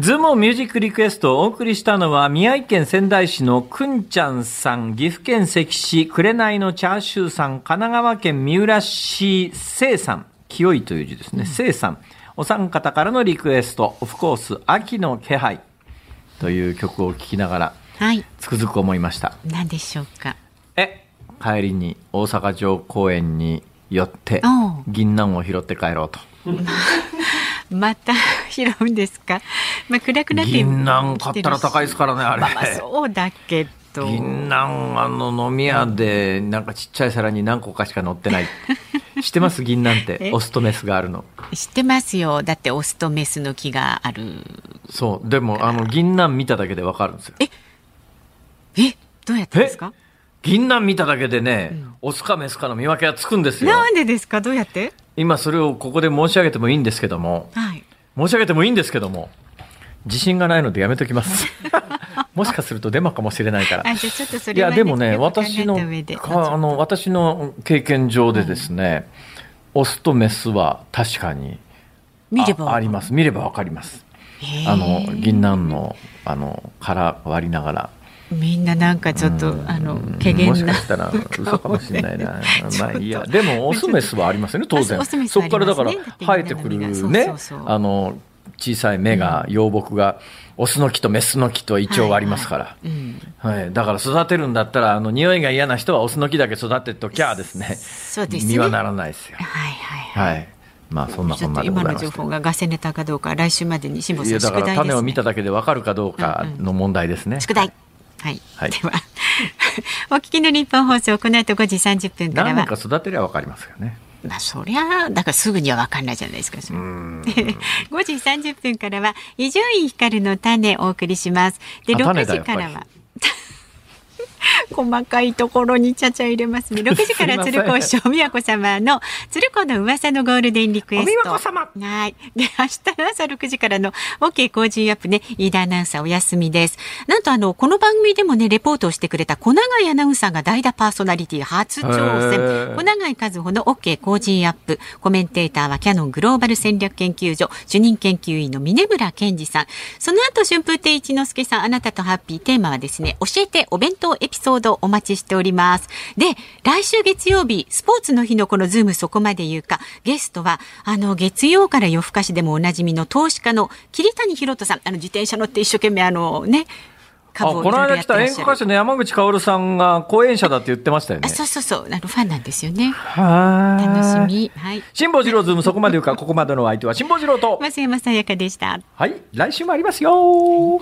ズームミュージックリクエストをお送りしたのは、宮城県仙台市のくんちゃんさん、岐阜県関市、紅のチャーシューさん、神奈川県三浦市、せいさん、清いという字ですね、せいさん、お三方からのリクエスト、オフコース、秋の気配という曲を聴きながら、はい、つくづく思いました。何でしょうか？え、帰りに大阪城公園に寄って、銀杏を拾って帰ろうと。また拾うんですか？まあ暗くなって銀杏買ったら高いですからねあれ。まあ、そうだけど。銀杏あの飲み屋でなんかちっちゃい皿に何個かしか乗ってない。知ってます？銀杏ってオスとメスがあるの。知ってますよ。だってオスとメスの木がある。そうでもあの銀杏見ただけでわかるんですよ。え？え？どうやってですか？銀杏見ただけでね、うん、オスかメスかの見分けはつくんですよ。なんでですか？どうやって？今それをここで申し上げてもいいんですけども、はい、申し上げてもいいんですけども、自信がないのでやめときます。もしかするとデマかもしれないから。いや、でもね、私の、あの、私の経験上でですね、うん、オスとメスは確かに見ればあります。見ればわかります。あの、銀杏の、あの、殻割りながら、みんななんかちょっと、あの怪げもしかしたら嘘かもしれないな。まあいや。でもオスメスはありますよね当然。そこからだから生えてくるね。あの小さい芽が、幼木がオスの木とメスの木と一応ありますから、はい、だから育てるんだったらあの匂いが嫌な人はオスの木だけ育てときゃですね。そうです実はならないですよ。はいはいはい。まあそんなこんな今の情報がガセネタかどうか来週までに辛坊さんだから種を見ただけでわかるかどうかの問題ですね。宿題はい、はい、では お聞きの日本放送この後5時30分からは。育てりゃわかりますよね。まあそりゃだからすぐには分かんないじゃないですか。5 時30分からは伊集院光の種お送りします。で6時からは 細かいところにちゃちゃ入れますね。6時から鶴子師匠、宮子様の鶴子の噂のゴールデンリクエスト。はい。で、明日の朝6時からの OK Cozy up ね、飯田アナウンサーお休みです。なんとあの、この番組でもね、レポートをしてくれた小永井アナウンサーが代打パーソナリティ初挑戦。小永井一歩の OK Cozy up。コメンテーターはキヤノングローバル戦略研究所主任研究員の峯村健司さん。その後、春風亭一之輔さん、あなたとハッピーテーマはですね、教えてお弁当エピソードお待ちしております。で、来週月曜日、スポーツの日のこのズームそこまで言うか、ゲストは、あの、月曜から夜更かしでもおなじみの投資家の桐谷広人さん、あの、自転車乗って一生懸命あのね、あこの間来た演歌歌手の山口薫さんが講演者だって言ってましたよね。そうそうそう、あのファンなんですよね。は楽しみ。はい。辛坊治郎ズームそこまで言うか、ここまでの相手は辛坊治郎と。増山さやかでした。はい、来週もありますよ